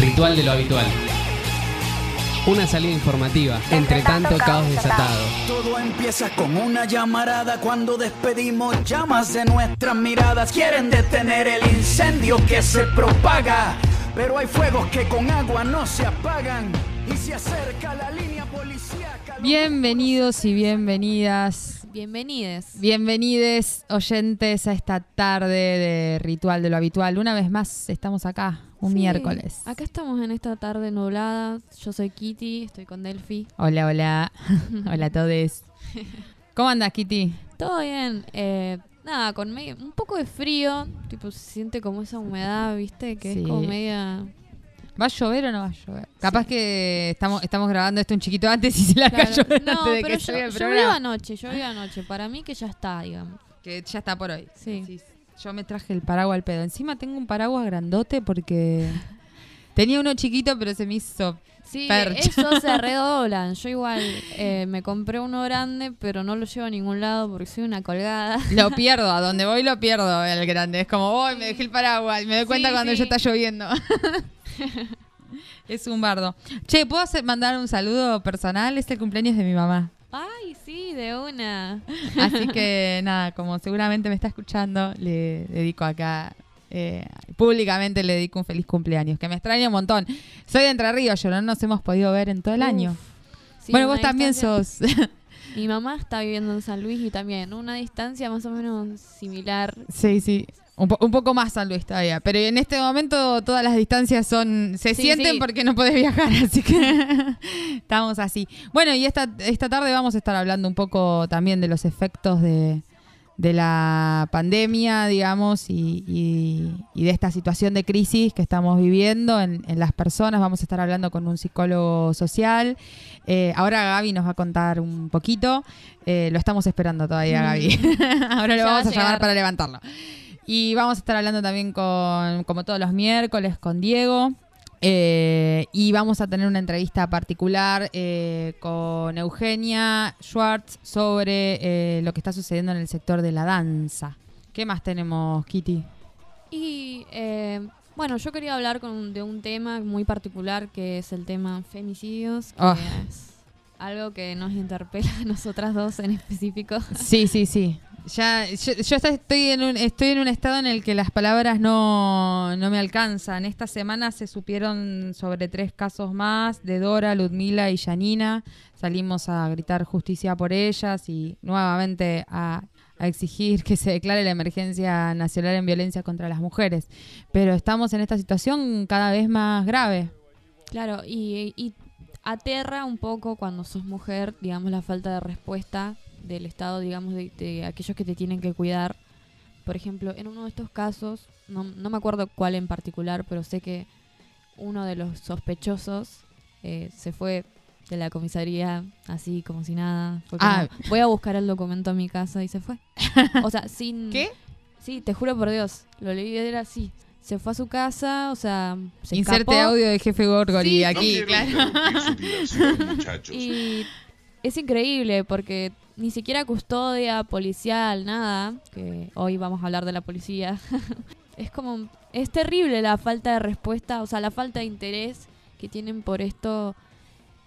Ritual de lo habitual. Una salida informativa, entre tanto caos desatado. Todo empieza con una llamarada cuando despedimos llamas de nuestras miradas. Quieren detener el incendio que se propaga, pero hay fuegos que con agua no se apagan y se acerca la línea policíaca. Bienvenidos y bienvenidas. Bienvenides. Bienvenides oyentes a esta tarde de Ritual de lo Habitual. Una vez más estamos acá, un Sí, miércoles. Acá estamos en esta tarde nublada. Yo soy Kitty, estoy con Delphi. Hola, hola. hola a todos. ¿Cómo andas, Kitty? Todo bien. eh, nada, con medio, un poco de frío. Tipo, se siente como esa humedad, ¿viste? Que Sí. es como media. ¿Va a llover o no va a llover? Capaz que estamos, estamos grabando esto un chiquito antes y se la Claro, cayó no, antes de pero que yo, el llovió anoche, llovió anoche. Para mí que ya está, digamos. Que ya está por hoy. Sí. Yo me traje el paraguas al pedo. Encima tengo un paraguas grandote porque tenía uno chiquito, pero se me hizo. Sí, Percha. eso se redoblan. Yo igual eh, me compré uno grande, pero no lo llevo a ningún lado porque soy una colgada. Lo pierdo, a donde voy lo pierdo el grande. Es como, voy, me dejé el paraguas y me doy cuenta Sí, cuando sí. ya está lloviendo. es un bardo. Che, ¿puedo hacer, mandar un saludo personal? Es el cumpleaños de mi mamá. Ay, sí, de una. Así que nada, como seguramente me está escuchando, le dedico acá, eh, públicamente le dedico un feliz cumpleaños, que me extraña un montón. Soy de Entre Ríos, yo no nos hemos podido ver en todo el Uf. año. Sí, bueno, vos también distancia- sos. Mi mamá está viviendo en San Luis y también una distancia más o menos similar. sí, sí. Un, po- un poco más San Luis todavía, pero en este momento todas las distancias son se Sí, sienten sí. porque no podés viajar, así que estamos así. Bueno, y esta, esta tarde vamos a estar hablando un poco también de los efectos de, de la pandemia, digamos, y, y- y de esta situación de crisis que estamos viviendo en, en las personas. Vamos a estar hablando con un psicólogo social. Eh, ahora Gaby nos va a contar un poquito. Eh, lo estamos esperando todavía, Mm. Gaby. ahora lo Ya vamos a a llamar para levantarlo. Y vamos a estar hablando también con, como todos los miércoles, con Diego. Eh, y vamos a tener una entrevista particular eh, con Eugenia Schwartz sobre eh, lo que está sucediendo en el sector de la danza. ¿Qué más tenemos, Kitty? Y eh, bueno, yo quería hablar con, de un tema muy particular que es el tema femicidios, que Ah. es algo que nos interpela a nosotras dos en específico. Sí, sí, sí. Ya, yo, estoy en un, estoy en un estado en el que las palabras no, no me alcanzan. Esta semana se supieron sobre tres casos más de Dora, Ludmila y Janina. Salimos a gritar justicia por ellas y nuevamente a, a exigir que se declare la emergencia nacional en violencia contra las mujeres. Pero estamos en esta situación cada vez más grave. Claro, y, y aterra un poco cuando sos mujer, digamos, la falta de respuesta del Estado, digamos, de, de aquellos que te tienen que cuidar. Por ejemplo, en uno de estos casos, no, no me acuerdo cuál en particular, pero sé que uno de los sospechosos eh, se fue de la comisaría así como si nada. Fue como, Ah. Voy a buscar el documento a mi casa y se fue. O sea, sin... ¿Qué? Sí, te juro por Dios, lo leí era así. Se fue a su casa, o sea, se Inserte escapó. audio de jefe Gorgori Sí, aquí, no claro. su muchachos. Y es increíble porque ni siquiera custodia policial, nada, que hoy vamos a hablar de la policía. es como, es terrible la falta de respuesta, o sea, la falta de interés que tienen por esto,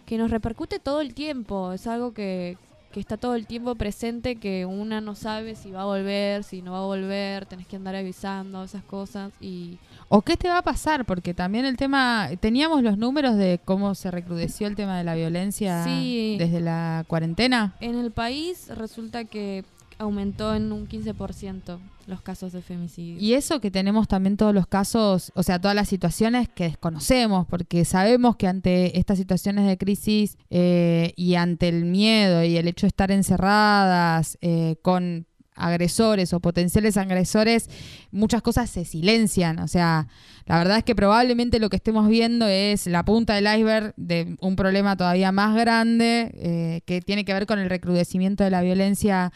que nos repercute todo el tiempo, es algo que, que está todo el tiempo presente, que una no sabe si va a volver, si no va a volver, tenés que andar avisando, esas cosas, y ¿O qué te va a pasar? Porque también el tema, teníamos los números de cómo se recrudeció el tema de la violencia Sí. desde la cuarentena. En el país resulta que aumentó en un 15% los casos de femicidio. Y eso que tenemos también todos los casos, o sea, todas las situaciones que desconocemos, porque sabemos que ante estas situaciones de crisis eh, y ante el miedo y el hecho de estar encerradas eh, con agresores o potenciales agresores, muchas cosas se silencian. O sea, la verdad es que probablemente lo que estemos viendo es la punta del iceberg de un problema todavía más grande eh, que tiene que ver con el recrudecimiento de la violencia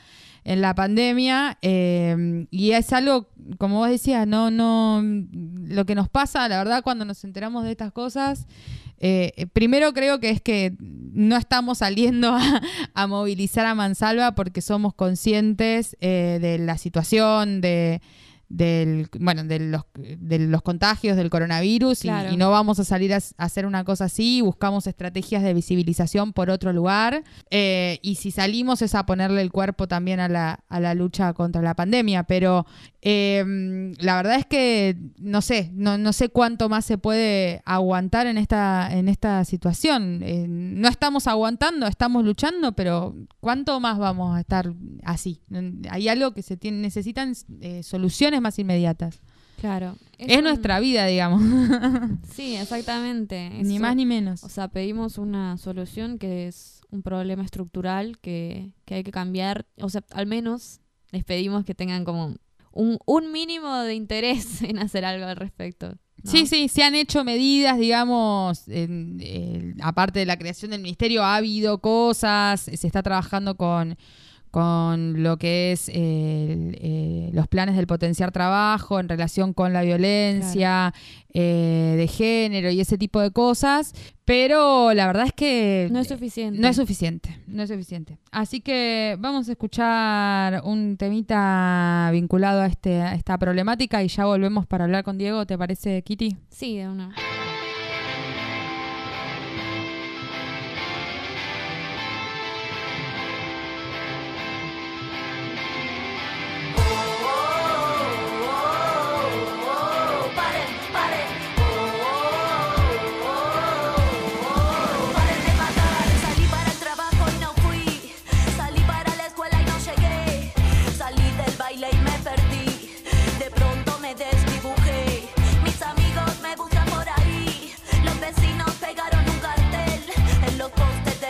en la pandemia eh, y es algo como vos decías no no lo que nos pasa la verdad cuando nos enteramos de estas cosas eh, primero creo que es que no estamos saliendo a, a movilizar a mansalva porque somos conscientes eh, de la situación de del bueno de los de los contagios del coronavirus y- Claro. y, no vamos a salir a, hacer una cosa así buscamos estrategias de visibilización por otro lugar eh, y si salimos es a ponerle el cuerpo también a la, a la lucha contra la pandemia pero eh, la verdad es que no sé no, no sé cuánto más se puede aguantar en esta en esta situación Eh, no estamos aguantando estamos luchando pero cuánto más vamos a estar así hay algo que se tiene necesitan eh, soluciones más inmediatas Claro. es un- nuestra vida digamos Sí, exactamente. ni más ni menos O sea, pedimos una solución que es un problema estructural que, que hay que cambiar. O sea, al menos les pedimos que tengan como un, un mínimo de interés en hacer algo al respecto. ¿no? Sí, sí, se han hecho medidas, digamos, en- en- aparte de la creación del ministerio, ha habido cosas, se está trabajando con, con lo que es el- eh, los planes del potenciar trabajo en relación con la violencia eh, de género y ese tipo de cosas, pero la verdad es que No es suficiente. no es suficiente, no es suficiente. Así que vamos a escuchar un temita vinculado a, este, a esta problemática y ya volvemos para hablar con Diego, ¿te parece, Kitty? Sí, de una.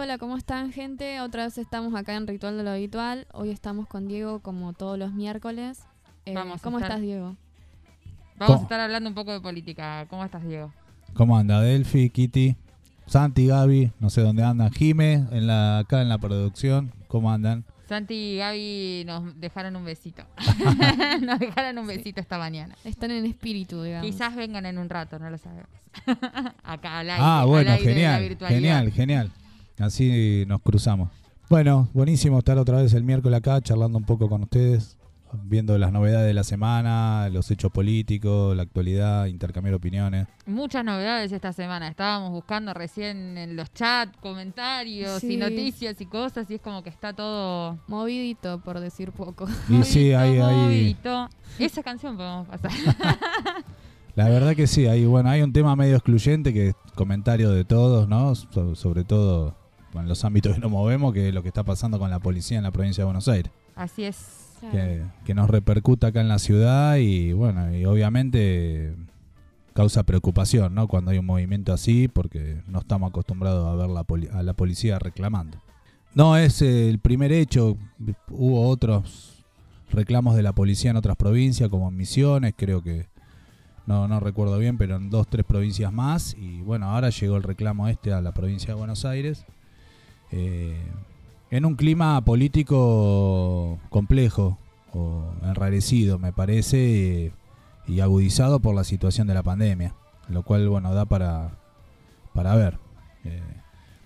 hola, ¿cómo están, gente? Otra vez estamos acá en Ritual de lo Habitual. Hoy estamos con Diego como todos los miércoles. Eh, Vamos a ¿Cómo estar- estás, Diego? Vamos ¿Cómo? a estar hablando un poco de política. ¿Cómo estás, Diego? ¿Cómo anda Delphi, Kitty, Santi, Gaby? No sé dónde andan. Jime, en la, acá en la producción. ¿Cómo andan? Santi y Gaby nos dejaron un besito. nos dejaron un besito esta mañana. Están en espíritu, digamos. Quizás vengan en un rato, no lo sabemos. Acá al aire. ah, al bueno, aire de la genial, virtualidad. genial, genial. Así nos cruzamos. Bueno, buenísimo estar otra vez el miércoles acá charlando un poco con ustedes, viendo las novedades de la semana, los hechos políticos, la actualidad, intercambiar opiniones. Muchas novedades esta semana. Estábamos buscando recién en los chats comentarios y noticias y cosas y es como que está todo Movidito, por decir poco. Y sí, movidito, hay, hay, movidito. Esa canción podemos pasar. La verdad que sí, hay, bueno, hay un tema medio excluyente que es comentario de todos, ¿no? So- sobre todo en los ámbitos que nos movemos, que es lo que está pasando con la policía en la provincia de Buenos Aires, Así es. Claro. que, que nos repercuta acá en la ciudad y bueno, y obviamente causa preocupación, ¿no? Cuando hay un movimiento así, porque no estamos acostumbrados a ver la poli- a la policía reclamando. No es el primer hecho, hubo otros reclamos de la policía en otras provincias, como en Misiones, creo que no, no recuerdo bien, pero en dos, tres provincias más. Y bueno, ahora llegó el reclamo este a la provincia de Buenos Aires. Eh, en un clima político complejo o enrarecido, me parece, y agudizado por la situación de la pandemia, lo cual, bueno, da para, para ver. Eh,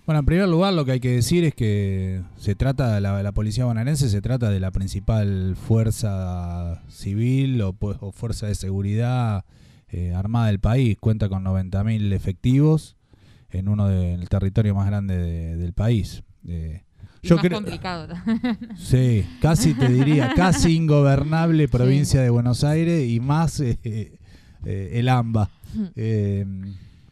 bueno, en primer lugar, lo que hay que decir es que se trata, la, la policía bonaerense se trata de la principal fuerza civil o, pu- o fuerza de seguridad eh, armada del país. Cuenta con 90.000 efectivos en uno del territorio más grande de- del país. Eh, Y yo más creo- complicado. Sí, casi te diría, casi ingobernable provincia de Buenos Aires y más eh, eh, el AMBA. Eh,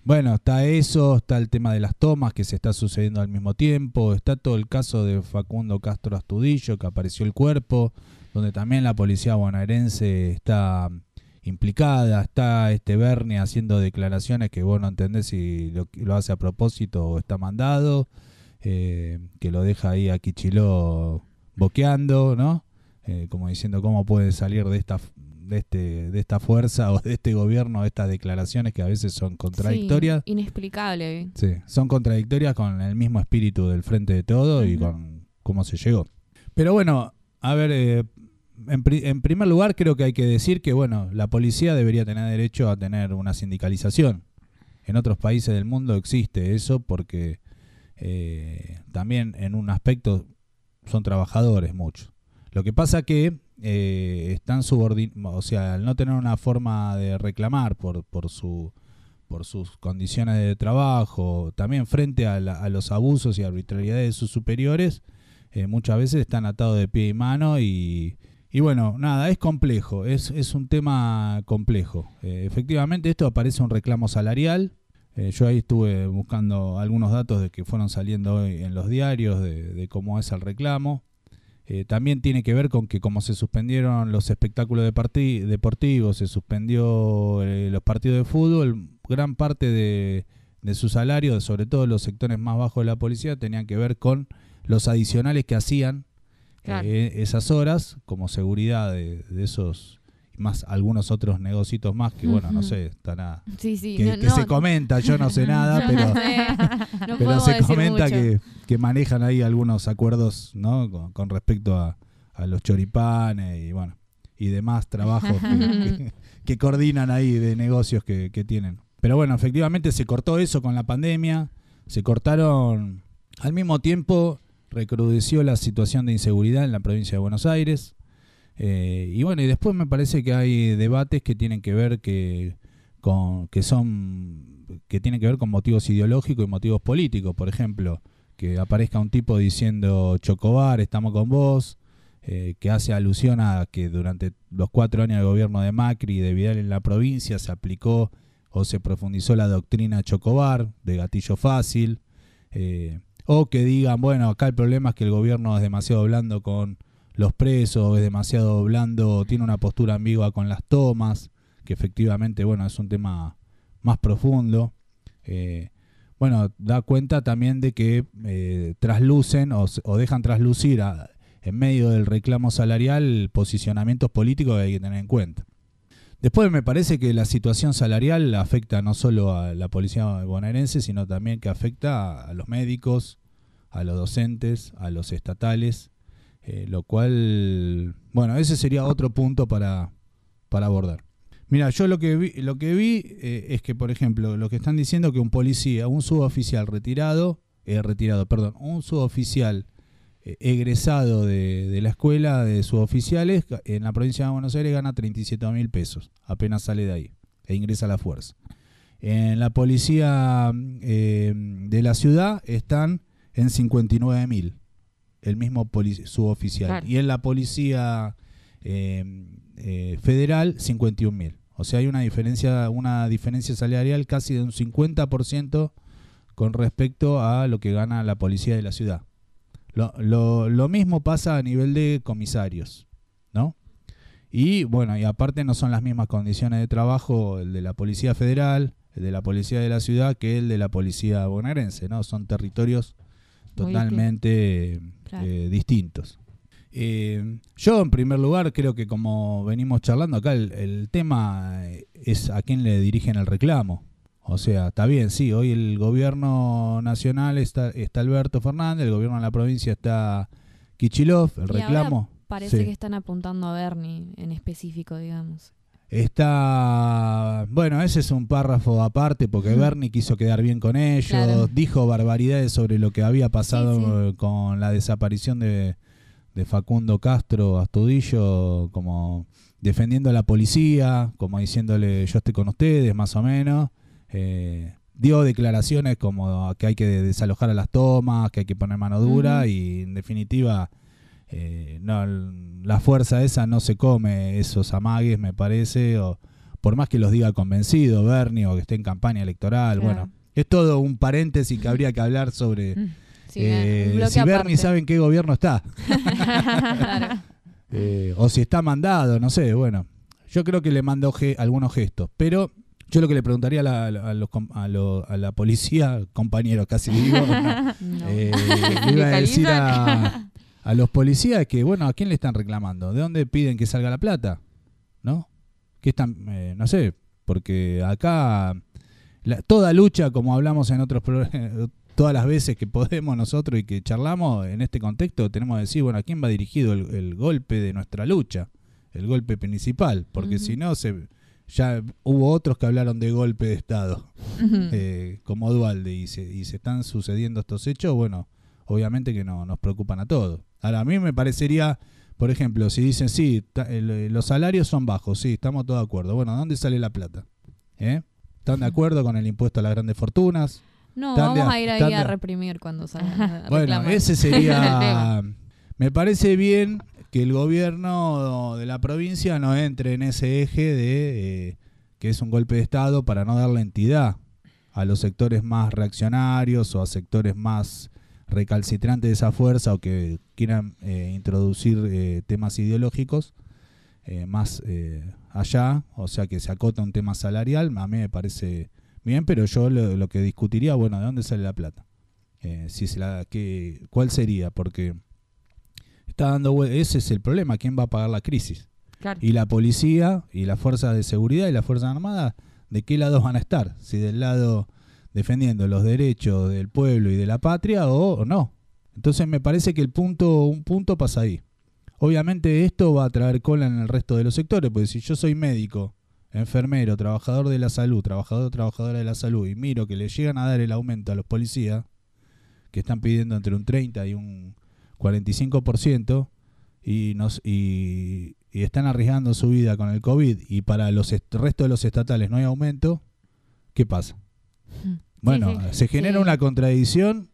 Bueno, está eso, está el tema de las tomas que se está sucediendo al mismo tiempo, está todo el caso de Facundo Castro Astudillo, que apareció el cuerpo, donde también la policía bonaerense está implicada, está este Bernie haciendo declaraciones que vos no entendés si lo, lo hace a propósito o está mandado, eh, que lo deja ahí a Quichiló boqueando, ¿no? Eh, como diciendo cómo puede salir de esta de este de esta fuerza o de este gobierno estas declaraciones que a veces son contradictorias. Sí, inexplicable. Sí, son contradictorias con el mismo espíritu del frente de todo y con cómo se llegó. Pero bueno, a ver, eh, en, pri- en primer lugar creo que hay que decir que bueno, la policía debería tener derecho a tener una sindicalización. En otros países del mundo existe eso porque eh, también en un aspecto son trabajadores muchos. Lo que pasa que eh, están subordinados, o sea, al no tener una forma de reclamar por, por su por sus condiciones de trabajo, también frente a los abusos y arbitrariedades de sus superiores, eh, muchas veces están atados de pie y mano y, y bueno, nada, es complejo, es, es un tema complejo. Eh, efectivamente, esto aparece un reclamo salarial. Eh, yo ahí estuve buscando algunos datos de que fueron saliendo hoy en los diarios de, cómo es el reclamo. Eh, también tiene que ver con que como se suspendieron los espectáculos deportivos, se suspendió los partidos de fútbol, gran parte de, de su salario, sobre todo los sectores más bajos de la policía, tenían que ver con los adicionales que hacían Claro. eh, esas horas como seguridad de, de esos más algunos otros negocios más que bueno no sé estará Sí, sí. que, no- que no- se comenta yo no sé nada pero sé, pero se comenta que, que manejan ahí algunos acuerdos ¿no? con, con respecto a, a los choripanes y bueno y demás trabajos que, que- que coordinan ahí de negocios que, que tienen. Pero bueno, efectivamente se cortó eso con la pandemia, se cortaron al mismo tiempo recrudeció la situación de inseguridad en la provincia de Buenos Aires. Eh, y bueno, y después me parece que hay debates que tienen que ver que con que son que tienen que ver con motivos ideológicos y motivos políticos, por ejemplo, que aparezca un tipo diciendo Chocobar, estamos con vos, eh, que hace alusión a que durante los cuatro años de gobierno de Macri y de Vidal en la provincia se aplicó o se profundizó la doctrina Chocobar, de gatillo fácil, eh, o que digan, bueno, acá el problema es que el gobierno es demasiado blando con los presos, es demasiado blando, tiene una postura ambigua con las tomas, que efectivamente, bueno, es un tema más profundo. Eh, bueno, da cuenta también de que eh, traslucen o, dejan traslucir en medio del reclamo salarial posicionamientos políticos que hay que tener en cuenta. Después me parece que la situación salarial afecta no solo a la policía bonaerense, sino también que afecta a los médicos, a los docentes, a los estatales, eh, lo cual, bueno, ese sería otro punto para, para abordar. Mira, yo lo que vi, lo que vi eh, es que, por ejemplo, lo que están diciendo que un policía, un suboficial retirado, eh, retirado, perdón, un suboficial egresado de, de la escuela de suboficiales ga- en la provincia de Buenos Aires gana 37 mil pesos, apenas sale de ahí e ingresa a la fuerza. En la policía eh, de la ciudad están en 59 mil, el mismo suboficial. Claro. Y en la policía eh, eh, federal, 51 mil. O sea, hay una diferencia, una diferencia salarial casi de un 50% con respecto a lo que gana la policía de la ciudad. Lo, lo, lo mismo pasa a nivel de comisarios, ¿no? Y bueno, y aparte no son las mismas condiciones de trabajo el de la Policía Federal, el de la Policía de la Ciudad, que el de la Policía bonaerense, ¿no? Son territorios totalmente Claro. eh, distintos. Eh, yo, en primer lugar, creo que como venimos charlando acá, el, el tema eh, es a quién le dirigen el reclamo. O sea, está bien, sí, hoy el gobierno nacional está, está Alberto Fernández, el gobierno de la provincia está Kichilov, el Y ahora reclamo. Parece sí. que están apuntando a Bernie en específico, digamos. Está. Bueno, ese es un párrafo aparte porque. Bernie quiso quedar bien con ellos, Claro. dijo barbaridades sobre lo que había pasado Sí, sí. con la desaparición de, de Facundo Castro Astudillo, como defendiendo a la policía, como diciéndole yo estoy con ustedes, más o menos. Eh, dio declaraciones como que hay que desalojar a las tomas, que hay que poner mano dura y en definitiva eh, no, la fuerza esa no se come esos amagues, me parece, o por más que los diga convencido, Bernie, o que esté en campaña electoral, Claro. bueno, es todo un paréntesis que habría que hablar sobre Mm. Sí, eh, si Bernie aparte. sabe en qué gobierno está, Claro. eh, o si está mandado, no sé, bueno. Yo creo que le mandó ge- algunos gestos, pero yo lo que le preguntaría a la, a los a lo- a la policía, compañero, casi digo, no, No. eh, le iba a decir a, a los policías que, bueno, ¿a quién le están reclamando? ¿De dónde piden que salga la plata? ¿No? ¿Qué están? eh, no sé, porque acá la- toda lucha, como hablamos en otros todas las veces que podemos nosotros y que charlamos en este contexto, tenemos que decir, bueno, ¿a quién va dirigido el, el golpe de nuestra lucha? El golpe principal, porque si no, se, ya hubo otros que hablaron de golpe de Estado eh, como Dualde y se, y se están sucediendo estos hechos, bueno, obviamente que no, nos preocupan a todos. Ahora, a mí me parecería, por ejemplo, si dicen, sí, el- los salarios son bajos, sí, estamos todos de acuerdo. Bueno, ¿de dónde sale la plata? ¿Eh? ¿Están de acuerdo con el impuesto a las grandes fortunas? No, de- vamos a ir ahí a reprimir cuando salgan. a Bueno, ese sería... me parece bien que el gobierno de la provincia no entre en ese eje de eh, que es un golpe de Estado para no darle entidad a los sectores más reaccionarios o a sectores más recalcitrantes de esa fuerza o que quieran eh, introducir eh, temas ideológicos más allá, o sea que se acota un tema salarial, a mí me parece bien, pero yo lo, que discutiría, bueno, ¿de dónde sale la plata? Si se la, que, ¿Cuál sería? Porque está dando ese es el problema, ¿quién va a pagar la crisis? Claro. Y la policía y las fuerzas de seguridad y las fuerzas armadas, ¿de qué lado van a estar? Si del lado defendiendo los derechos del pueblo y de la patria o, o no. Entonces me parece que el punto, un punto pasa ahí. Obviamente esto va a traer cola en el resto de los sectores, porque si yo soy médico, enfermero, trabajador de la salud, trabajador trabajadora de la salud, y miro que le llegan a dar el aumento a los policías, que están pidiendo entre un 30 y un 45%, y, nos, y, y están arriesgando su vida con el COVID, y para los est- resto de los estatales no hay aumento, ¿qué pasa? Bueno, sí. se genera Sí. una contradicción.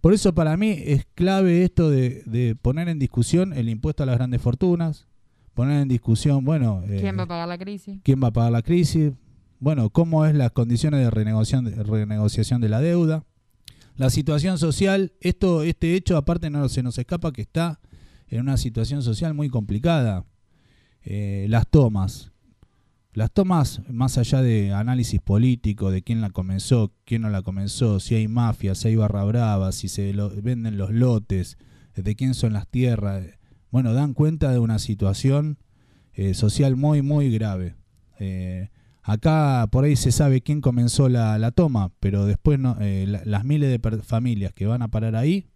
Por eso para mí es clave esto de, de poner en discusión el impuesto a las grandes fortunas, poner en discusión, bueno, eh, ¿Quién va a pagar la crisis? quién va a pagar la crisis, bueno, cómo es las condiciones de renegociación de, renegociación de la deuda, la situación social, esto, este hecho aparte no se nos escapa que está en una situación social muy complicada. Eh, las tomas, las tomas más allá de análisis político, de quién la comenzó, quién no la comenzó, si hay mafia, si hay barra brava, si se lo- venden los lotes, de quién son las tierras, bueno, dan cuenta de una situación eh, social muy, muy grave. Eh, acá por ahí se sabe quién comenzó la, la toma, pero después no, eh, la- las miles de familias que van a parar ahí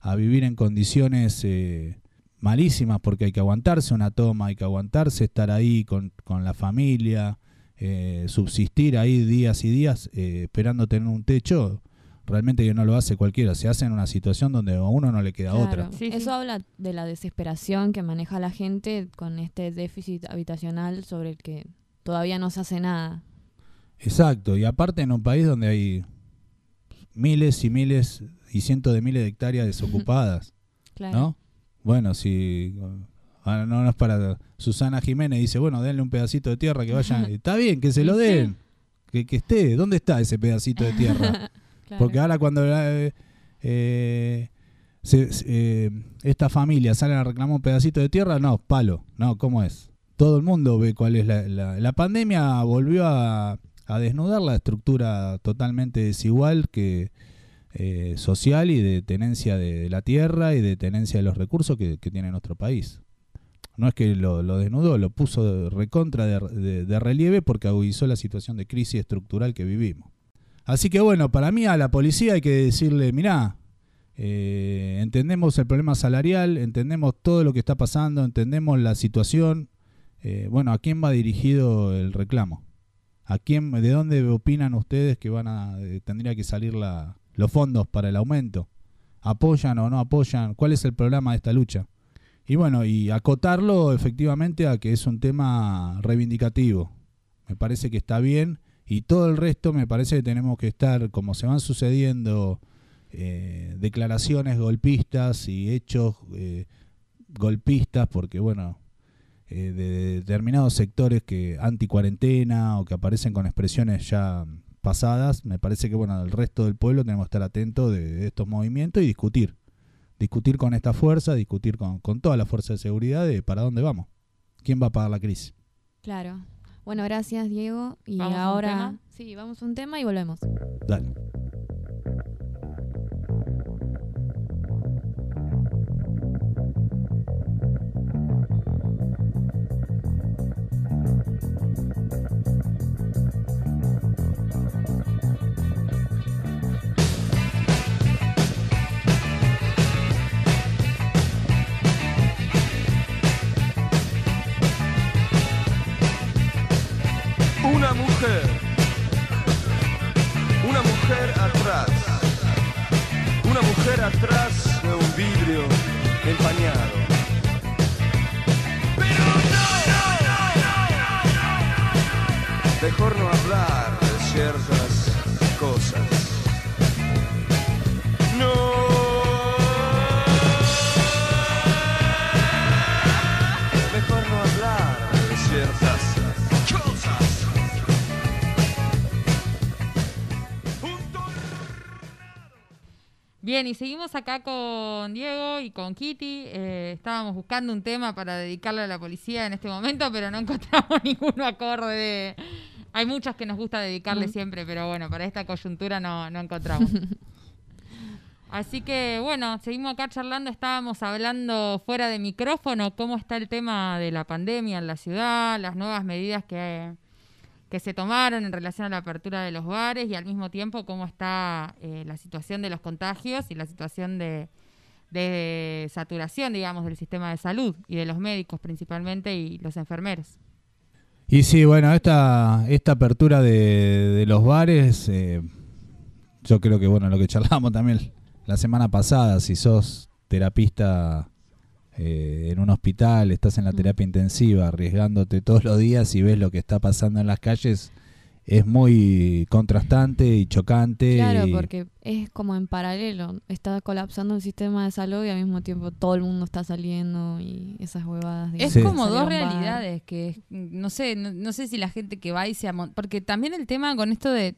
a vivir en condiciones eh, malísimas porque hay que aguantarse una toma, hay que aguantarse estar ahí con, con la familia, eh, subsistir ahí días y días eh, esperando tener un techo, realmente que no lo hace cualquiera, se hace en una situación donde a uno no le queda Claro. otra. Sí, sí. Eso habla de la desesperación que maneja la gente con este déficit habitacional sobre el que todavía no se hace nada. Exacto, y aparte en un país donde hay miles y miles y cientos de miles de hectáreas desocupadas, Claro. ¿no? Bueno, si ah, no, no es para Susana Jiménez dice, bueno, denle un pedacito de tierra que vayan, está bien, que se lo den, que, que esté, ¿dónde está ese pedacito de tierra? Claro. Porque ahora cuando eh, eh, se- se- eh, esta familia salen a reclamar un pedacito de tierra, no, palo, no, ¿cómo es? Todo el mundo ve cuál es la, la, pandemia volvió a, a desnudar la estructura totalmente desigual que eh, social y de tenencia de, la tierra y de tenencia de los recursos que, que tiene nuestro país. No es que lo, lo desnudó, lo puso de recontra de, de- de relieve porque agudizó la situación de crisis estructural que vivimos. Así que bueno, para mí a la policía hay que decirle, mirá, eh, entendemos el problema salarial, entendemos todo lo que está pasando, entendemos la situación. Eh, bueno, ¿a quién va dirigido el reclamo? ¿A quién, de dónde opinan ustedes que van a eh, tendría que salir la, los fondos para el aumento? ¿Apoyan o no apoyan? ¿Cuál es el programa de esta lucha? Y bueno, y acotarlo efectivamente a que es un tema reivindicativo. Me parece que está bien y todo el resto me parece que tenemos que estar, como se van sucediendo eh, declaraciones golpistas y hechos eh, golpistas, porque bueno, eh, de determinados sectores que anti-cuarentena o que aparecen con expresiones ya pasadas, me parece que bueno, el resto del pueblo tenemos que estar atentos de, de estos movimientos y discutir. Discutir con esta fuerza, discutir con, con toda la fuerza de seguridad de para dónde vamos. ¿Quién va a pagar la crisis? Claro. Bueno, gracias Diego. Y ¿Vamos a un ahora... tema? Sí, vamos a un tema y volvemos. Dale. Atrás. Una mujer atrás de un vidrio empañado. Pero no. Mejor no hablar de ciertas cosas. Bien, y seguimos acá con Diego y con Kitty. Eh, estábamos buscando un tema para dedicarle a la policía en este momento, pero no encontramos ninguno acorde. de- Hay muchas que nos gusta dedicarle Mm. siempre, pero bueno, para esta coyuntura no, no encontramos. Así que bueno, seguimos acá charlando. Estábamos hablando fuera de micrófono cómo está el tema de la pandemia en la ciudad, las nuevas medidas que, que se tomaron en relación a la apertura de los bares y al mismo tiempo cómo está eh, la situación de los contagios y la situación de, saturación, digamos, del sistema de salud y de los médicos principalmente y los enfermeros. Y sí, bueno, esta, esta apertura de, de los bares, eh, yo creo que, bueno, lo que charlamos también la semana pasada, si sos terapista eh, en un hospital, estás en la Mm. terapia intensiva, arriesgándote todos los días y ves lo que está pasando en las calles, es muy contrastante y chocante. Claro, y- porque es como en paralelo. Está colapsando el sistema de salud y al mismo tiempo todo el mundo está saliendo y esas huevadas. Es como dos realidades que es- no sé, no, no sé si la gente que va y se porque también el tema con esto de,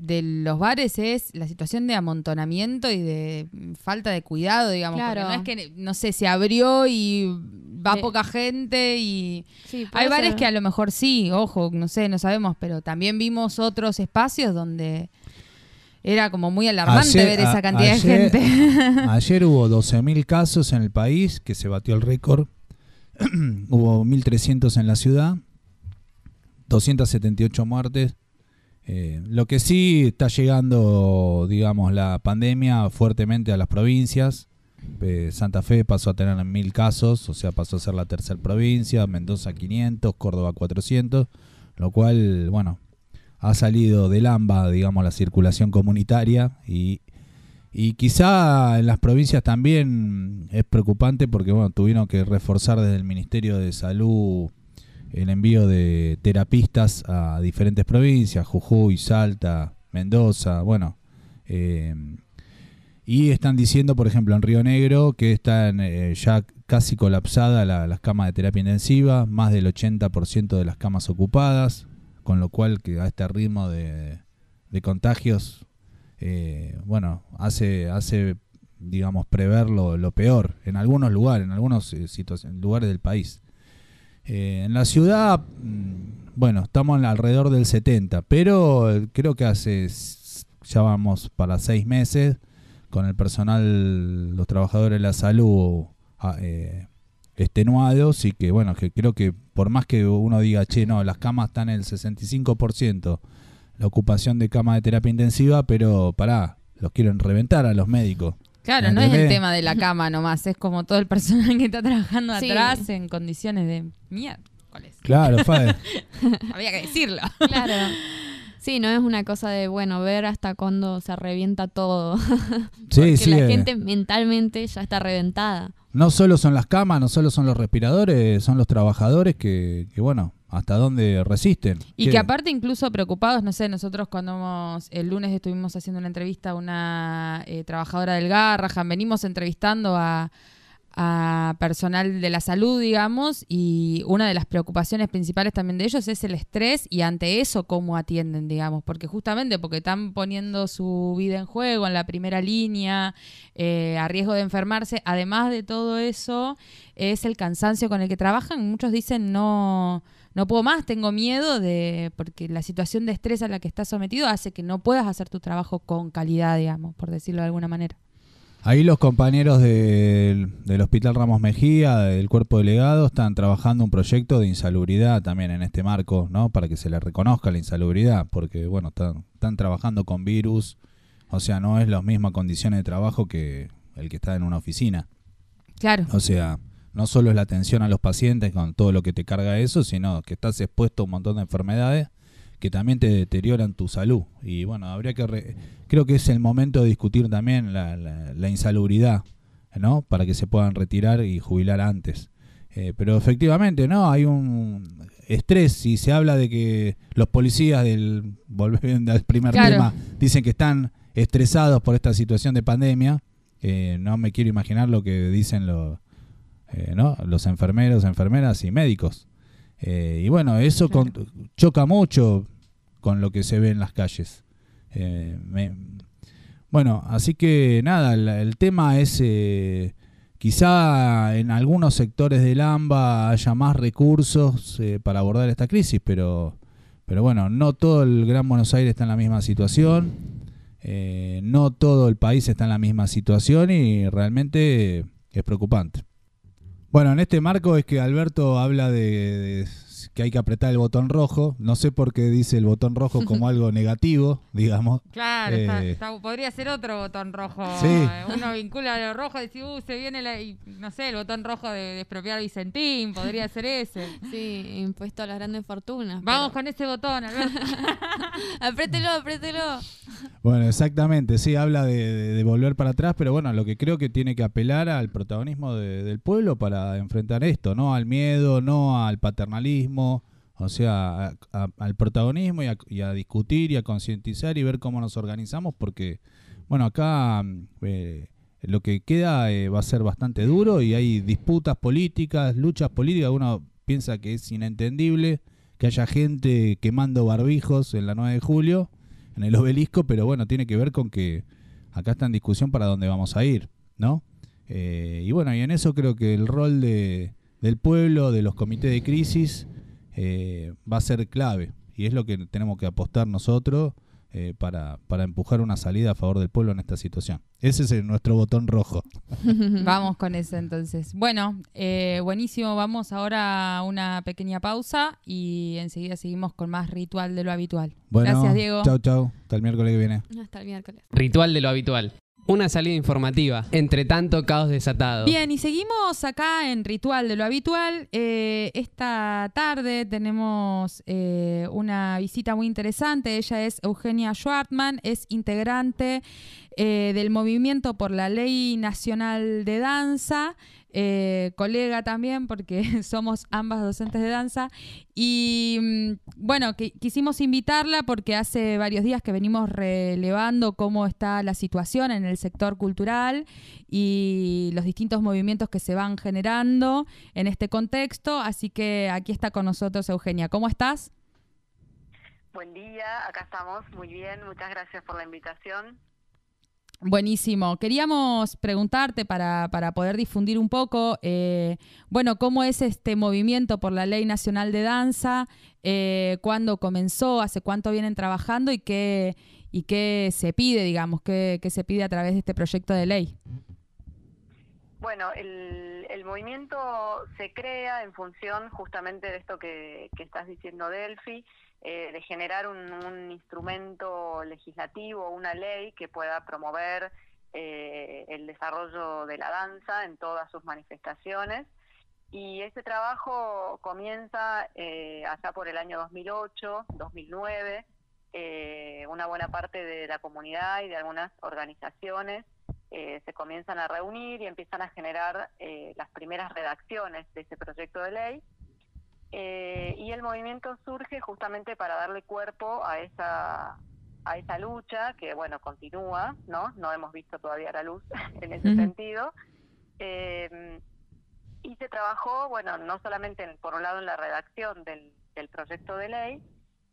de los bares es la situación de amontonamiento y de mm, falta de cuidado, digamos, Claro. porque no es que no sé, se abrió y va De- poca gente y Sí, hay bares ser. que a lo mejor sí, ojo, no sé, no sabemos, pero también vimos otros espacios donde era como muy alarmante Ayer- ver esa a- cantidad ayer- de gente. Ayer hubo 12.000 casos en el país, que se batió el récord. hubo 1.300 en la ciudad, 278 muertes. Eh, lo que sí está llegando, digamos, la pandemia fuertemente a las provincias. Eh, Santa Fe pasó a tener 1.000 casos, o sea, pasó a ser la tercera provincia, Mendoza 500, Córdoba 400, lo cual, bueno, ha salido del AMBA, digamos, la circulación comunitaria y, y quizá en las provincias también es preocupante porque, bueno, tuvieron que reforzar desde el Ministerio de Salud el envío de terapistas a diferentes provincias, Jujuy, Salta, Mendoza, bueno. eh, y están diciendo, por ejemplo, en Río Negro que están eh, ya casi colapsadas la- las camas de terapia intensiva, más del 80% de las camas ocupadas, con lo cual que a este ritmo de, contagios, eh, bueno, hace, hace, digamos, prever lo, lo peor en algunos lugares, en algunos eh, lugares del país. Eh, en la ciudad, mm, bueno, estamos alrededor del 70, pero eh, creo que hace, ya vamos para seis meses, con el personal, los trabajadores de la salud ah, eh, extenuados y que, bueno, que creo que por más que uno diga, che, no, las camas están en el 65%, la ocupación de cama de terapia intensiva, pero pará, los quieren reventar a los médicos. Claro, no es el tema de la cama nomás, es como todo el personal que está trabajando Sí. atrás en condiciones de miércoles. Claro, Fade. Había que decirlo. Claro. Sí, no es una cosa de, bueno, ver hasta cuándo se revienta todo. Sí, Porque sí. la eh. gente mentalmente ya está reventada. No solo son las camas, no solo son los respiradores, son los trabajadores que, que bueno, hasta dónde resisten. Y ¿Qué? que aparte incluso preocupados, no sé, nosotros cuando hemos- el lunes estuvimos haciendo una entrevista a una eh, trabajadora del Garrahan, venimos entrevistando a, a personal de la salud, digamos, y una de las preocupaciones principales también de ellos es el estrés y ante eso cómo atienden, digamos, porque justamente porque están poniendo su vida en juego en la primera línea, eh, a riesgo de enfermarse, además de todo eso, es el cansancio con el que trabajan. Muchos dicen no, no puedo más, tengo miedo de, porque la situación de estrés a la que estás sometido hace que no puedas hacer tu trabajo con calidad, digamos, por decirlo de alguna manera. Ahí los compañeros del, del Hospital Ramos Mejía, del cuerpo delegado, están trabajando un proyecto de insalubridad también en este marco, ¿no? Para que se les reconozca la insalubridad, porque, bueno, están, están trabajando con virus, o sea, no es las mismas condiciones de trabajo que el que está en una oficina. Claro. O sea, no solo es la atención a los pacientes con todo lo que te carga eso, sino que estás expuesto a un montón de enfermedades que también te deterioran tu salud. Y bueno, habría que... re- creo que es el momento de discutir también la, la- la insalubridad, ¿no? Para que se puedan retirar y jubilar antes. Eh, pero efectivamente, ¿no? Hay un estrés y se habla de que los policías del... Volviendo al primer Claro. tema, dicen que están estresados por esta situación de pandemia. Eh, no me quiero imaginar lo que dicen los, eh, ¿no? los enfermeros, enfermeras y médicos. Eh, y bueno, eso con- choca mucho con lo que se ve en las calles. Eh, me- bueno, así que nada, el, el tema es quizá en algunos sectores del AMBA haya más recursos para abordar esta crisis, pero, pero bueno, no todo el Gran Buenos Aires está en la misma situación, no todo el país está en la misma situación y realmente es preocupante. Bueno, en este marco es que Alberto habla de, de que hay que apretar el botón rojo. No sé por qué dice el botón rojo como algo negativo, digamos. Claro, Eh, está- está- podría ser otro botón rojo. Sí. Uno vincula lo rojo y dice, uh, se viene, la, y, no sé, el botón rojo de, de expropiar Vicentín, podría ser ese. Sí, impuesto a las grandes fortunas. Vamos con ese botón, Alberto. Aprételo, aprételo. Bueno, exactamente, sí, habla de, de- de volver para atrás, pero bueno, lo que creo que tiene que apelar al protagonismo de- del pueblo para enfrentar esto, no al miedo, no al paternalismo, o sea, a- al protagonismo y a, y a discutir y a concientizar y ver cómo nos organizamos, porque, bueno, acá mm, eh, lo que queda eh, va a ser bastante duro y hay disputas políticas, luchas políticas, uno piensa que es inentendible que haya gente quemando barbijos en la 9 de julio en el obelisco, pero bueno, tiene que ver con que acá está en discusión para dónde vamos a ir, ¿no? Eh, y bueno, y en eso creo que el rol de, del pueblo, de los comités de crisis, eh, va a ser clave. Y es lo que tenemos que apostar nosotros eh, para, para empujar una salida a favor del pueblo en esta situación. Ese es el- nuestro botón rojo. Vamos con eso entonces. Bueno, eh, buenísimo. Vamos ahora a una pequeña pausa y enseguida seguimos con más ritual de lo habitual. Bueno, Gracias, Diego. Chau, chau. Hasta el miércoles que viene. Hasta el miércoles. Ritual de lo habitual. Una salida informativa. Entre tanto caos desatado. Bien, y seguimos acá en Ritual de lo Habitual. Eh, esta tarde tenemos eh, una visita muy interesante. Ella es Eugenia Schwartman, es integrante eh, del Movimiento por la Ley Nacional de Danza, eh, colega también, porque somos ambas docentes de danza. Y mm, bueno, que, quisimos invitarla porque hace varios días que venimos relevando cómo está la situación en el sector cultural y los distintos movimientos que se van generando en este contexto. Así que aquí está con nosotros Eugenia. ¿Cómo estás? Buen día, acá estamos, muy bien, muchas gracias por la invitación. Buenísimo. Queríamos preguntarte para, para poder difundir un poco, eh, bueno, cómo es este movimiento por la Ley Nacional de Danza, eh, cuándo comenzó, hace cuánto vienen trabajando y qué, y qué se pide, digamos, qué, qué se pide a través de este proyecto de ley. Bueno, el, el movimiento se crea en función justamente de esto que, que estás diciendo, Delphi, eh, de generar un, un instrumento legislativo, una ley que pueda promover eh, el desarrollo de la danza en todas sus manifestaciones. Y este trabajo comienza eh, allá por el año 2008, 2009. Eh, una buena parte de la comunidad y de algunas organizaciones eh, se comienzan a reunir y empiezan a generar eh, las primeras redacciones de ese proyecto de ley. Eh, y el movimiento surge justamente para darle cuerpo a esa, a esa lucha que, bueno, continúa, ¿no? No hemos visto todavía la luz en ese sentido. Eh, y se trabajó, bueno, no solamente en- por un lado en la redacción del, del proyecto de ley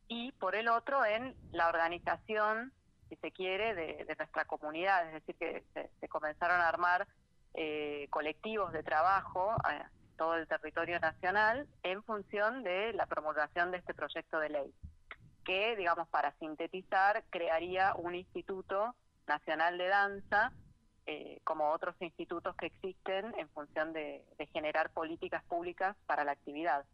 y por el otro en la organización, si se quiere, de, de nuestra comunidad. Es decir, que se, se comenzaron a armar eh, colectivos de trabajo a todo el territorio nacional en función de la promulgación de este proyecto de ley, que, digamos, para sintetizar, crearía un instituto nacional de danza eh, como otros institutos que existen en función de, de generar políticas públicas para la actividad.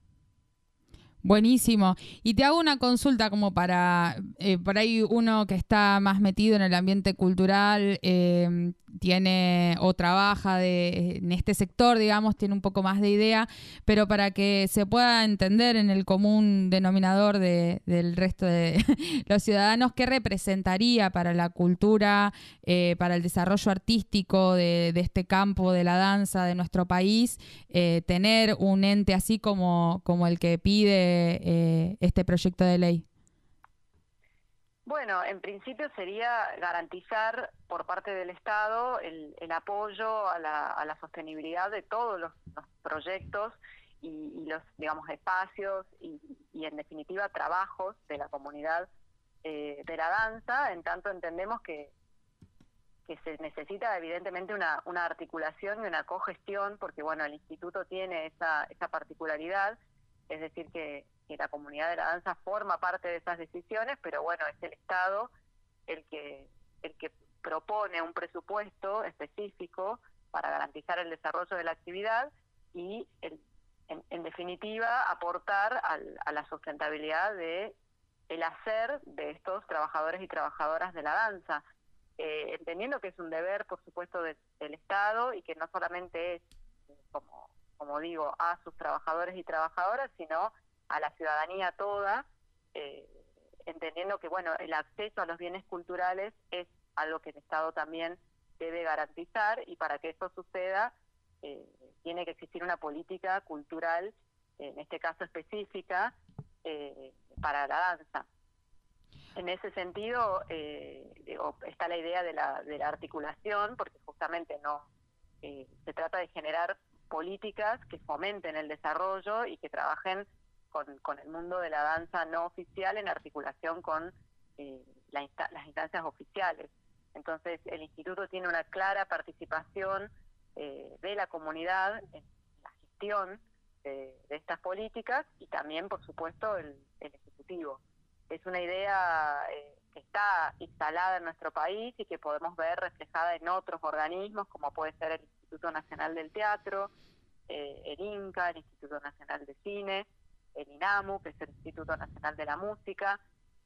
Buenísimo. Y te hago una consulta como para, eh, por ahí uno que está más metido en el ambiente cultural, eh, tiene o trabaja de, en este sector, digamos, tiene un poco más de idea, pero para que se pueda entender en el común denominador de- del resto de los ciudadanos, ¿qué representaría para la cultura, eh, para el desarrollo artístico de, de este campo de la danza de nuestro país, eh, tener un ente así como, como el que pide eh, este proyecto de ley? Bueno, en principio sería garantizar por parte del Estado el, apoyo a la, sostenibilidad de todos los, proyectos y, los, digamos, espacios y, y, en definitiva, trabajos de la comunidad eh, de la danza, en tanto entendemos que, que se necesita evidentemente una, una articulación y una cogestión, porque bueno, el instituto tiene esa, esa particularidad, es decir, que, la comunidad de la danza forma parte de esas decisiones, pero bueno, es el Estado el que, el que propone un presupuesto específico para garantizar el desarrollo de la actividad y, el, en, definitiva, aportar al, a la sustentabilidad de el hacer de estos trabajadores y trabajadoras de la danza, eh, entendiendo que es un deber, por supuesto, de, del Estado y que no solamente es, como, como digo, a sus trabajadores y trabajadoras, sino a la ciudadanía toda, eh, entendiendo que bueno el acceso a los bienes culturales es algo que el Estado también debe garantizar y para que eso suceda eh, tiene que existir una política cultural, en este caso específica, eh, para la danza. En ese sentido digo, está la idea de la, de la articulación, porque justamente no se trata de generar políticas que fomenten el desarrollo y que trabajen con, el mundo de la danza no oficial en articulación con eh, la insta las instancias oficiales. Entonces, el instituto tiene una clara participación eh, de la comunidad en la gestión de, estas políticas y también, por supuesto, el, el ejecutivo. Es una idea eh, que está instalada en nuestro país y que podemos ver reflejada en otros organismos, como puede ser el Instituto Nacional del Teatro, eh, el INCA, el Instituto Nacional de Cine, el INAMU, que es el Instituto Nacional de la Música.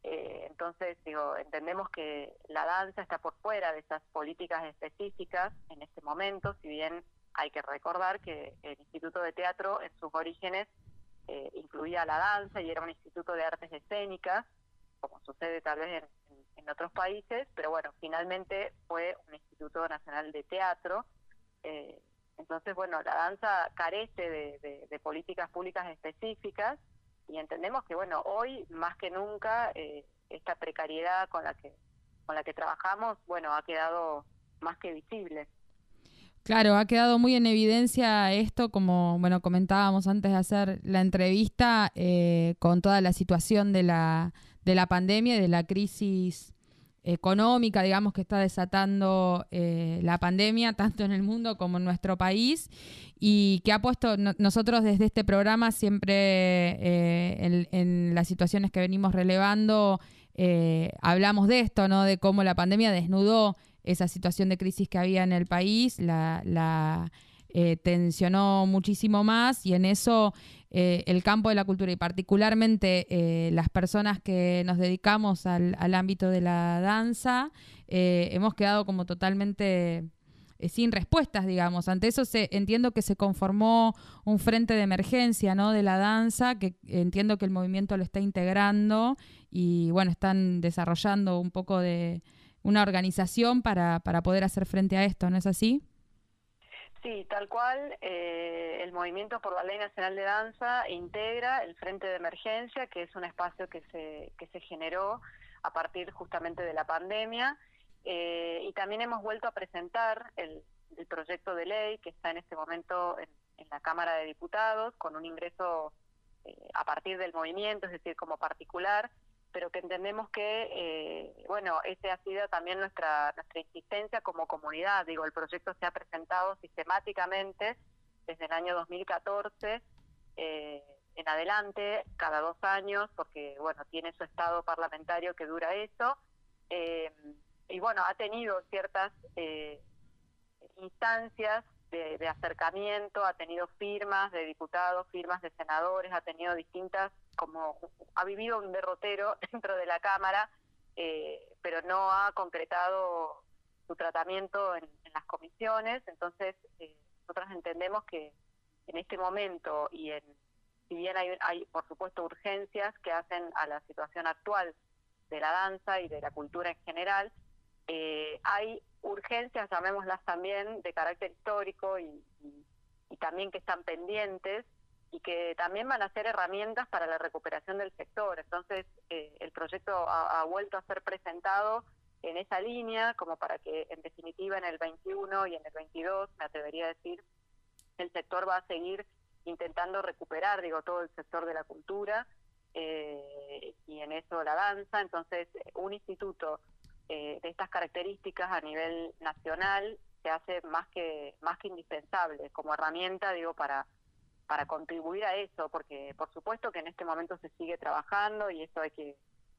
Eh, entonces, digo, entendemos que la danza está por fuera de esas políticas específicas en este momento, si bien hay que recordar que el Instituto de Teatro en sus orígenes eh, incluía la danza y era un instituto de artes escénicas, como sucede tal vez en, otros países, pero bueno, finalmente fue un Instituto Nacional de Teatro. Eh, entonces, bueno, la danza carece de, de, políticas públicas específicas y entendemos que, bueno, hoy más que nunca eh, esta precariedad con la que con la que trabajamos, bueno, ha quedado más que visible. Claro, ha quedado muy en evidencia esto, como bueno comentábamos antes de hacer la entrevista, eh, con toda la situación de la, de la pandemia y de la crisis económica, digamos, que está desatando eh, la pandemia, tanto en el mundo como en nuestro país, y que ha puesto, no, nosotros desde este programa siempre eh, en, en, las situaciones que venimos relevando, eh, hablamos de esto, ¿no? De cómo la pandemia desnudó esa situación de crisis que había en el país, la, la eh, tensionó muchísimo más y en eso eh, el campo de la cultura y particularmente eh, las personas que nos dedicamos al, al ámbito de la danza hemos quedado como totalmente sin respuestas, digamos. Ante eso se, entiendo que se conformó un frente de emergencia ¿no? de la danza, que entiendo que el movimiento lo está integrando y bueno, están desarrollando un poco de una organización para, para poder hacer frente a esto, ¿no es así? Sí, tal cual. Eh, el Movimiento por la Ley Nacional de Danza integra el Frente de Emergencia, que es un espacio que se, que se generó a partir justamente de la pandemia. Eh, y también hemos vuelto a presentar el, el proyecto de ley que está en este momento en, en la Cámara de Diputados con un ingreso eh, a partir del movimiento, es decir, como particular, pero que entendemos que, eh, bueno, esa ha sido también nuestra, nuestra insistencia como comunidad. Digo, el proyecto se ha presentado sistemáticamente desde el año 2014 eh, en adelante, cada dos años, porque, bueno, tiene su estado parlamentario que dura eso. Eh, y, bueno, ha tenido ciertas eh, instancias de, de acercamiento, ha tenido firmas de diputados, firmas de senadores, ha tenido distintas, como ha vivido un derrotero dentro de la Cámara, eh, pero no ha concretado su tratamiento en, las comisiones. Entonces, eh, nosotros entendemos que en este momento y en si bien hay, hay por supuesto urgencias que hacen a la situación actual de la danza y de la cultura en general, eh, hay urgencias, llamémoslas también, de carácter histórico y, también que están pendientes y que también van a ser herramientas para la recuperación del sector. Entonces, eh, el proyecto ha, ha, vuelto a ser presentado en esa línea, como para que, en definitiva, en el 21 y en el 22, me atrevería a decir, el sector va a seguir intentando recuperar, digo, todo el sector de la cultura eh, y en eso la danza. Entonces, un instituto eh, de estas características a nivel nacional se hace más que más que indispensable. Como herramienta, digo, para para contribuir a eso, porque por supuesto que en este momento se sigue trabajando y eso hay que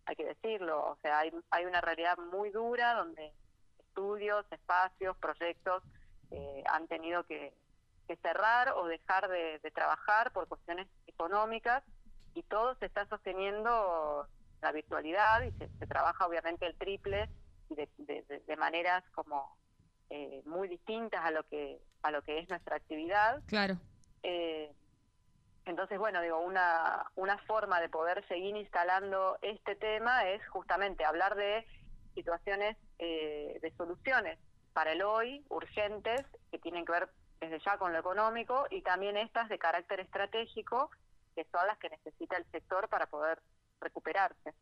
hay que decirlo, o sea, hay hay una realidad muy dura donde estudios, espacios, proyectos eh, han tenido que, cerrar o dejar de, trabajar por cuestiones económicas y todo se está sosteniendo la virtualidad y se, trabaja obviamente el triple de, de, de maneras como eh, muy distintas a lo que a lo que es nuestra actividad. Claro. Eh, entonces, bueno, digo, una, una forma de poder seguir instalando este tema es justamente hablar de situaciones eh, de soluciones para el hoy, urgentes, que tienen que ver desde ya con lo económico, y también estas de carácter estratégico, que son las que necesita el sector para poder recuperarse.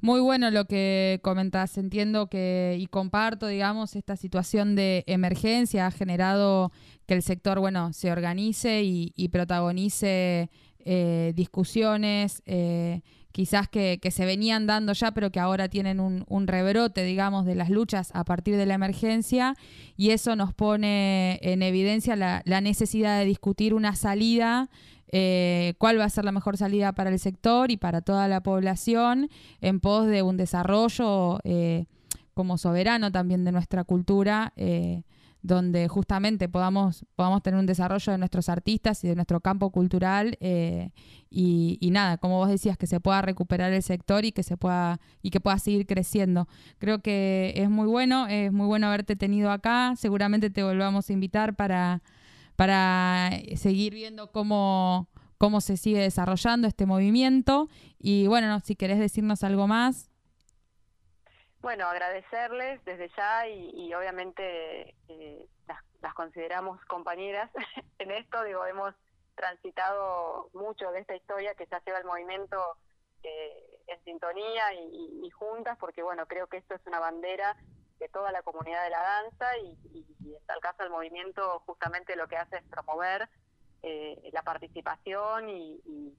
Muy bueno lo que comentás. Entiendo que y comparto, digamos, esta situación de emergencia ha generado que el sector, bueno, se organice y, protagonice eh, discusiones, eh, quizás que, que, se venían dando ya, pero que ahora tienen un, un, rebrote, digamos, de las luchas a partir de la emergencia, y eso nos pone en evidencia la, la necesidad de discutir una salida eh, cuál va a ser la mejor salida para el sector y para toda la población en pos de un desarrollo eh, como soberano también de nuestra cultura, eh, donde justamente podamos, podamos tener un desarrollo de nuestros artistas y de nuestro campo cultural y, y, nada, como vos decías, que se pueda recuperar el sector y que se pueda y que pueda seguir creciendo. Creo que es muy bueno, es muy bueno haberte tenido acá, seguramente te volvamos a invitar para para seguir viendo cómo, cómo se sigue desarrollando este movimiento. Y bueno, no, si querés decirnos algo más. Bueno, agradecerles desde ya y, obviamente eh, las, consideramos compañeras en esto. Digo, hemos transitado mucho de esta historia que ya lleva el movimiento eh, en sintonía y, y juntas, porque bueno, creo que esto es una bandera de toda la comunidad de la danza y, y, en tal caso el movimiento justamente lo que hace es promover eh, la participación y, y,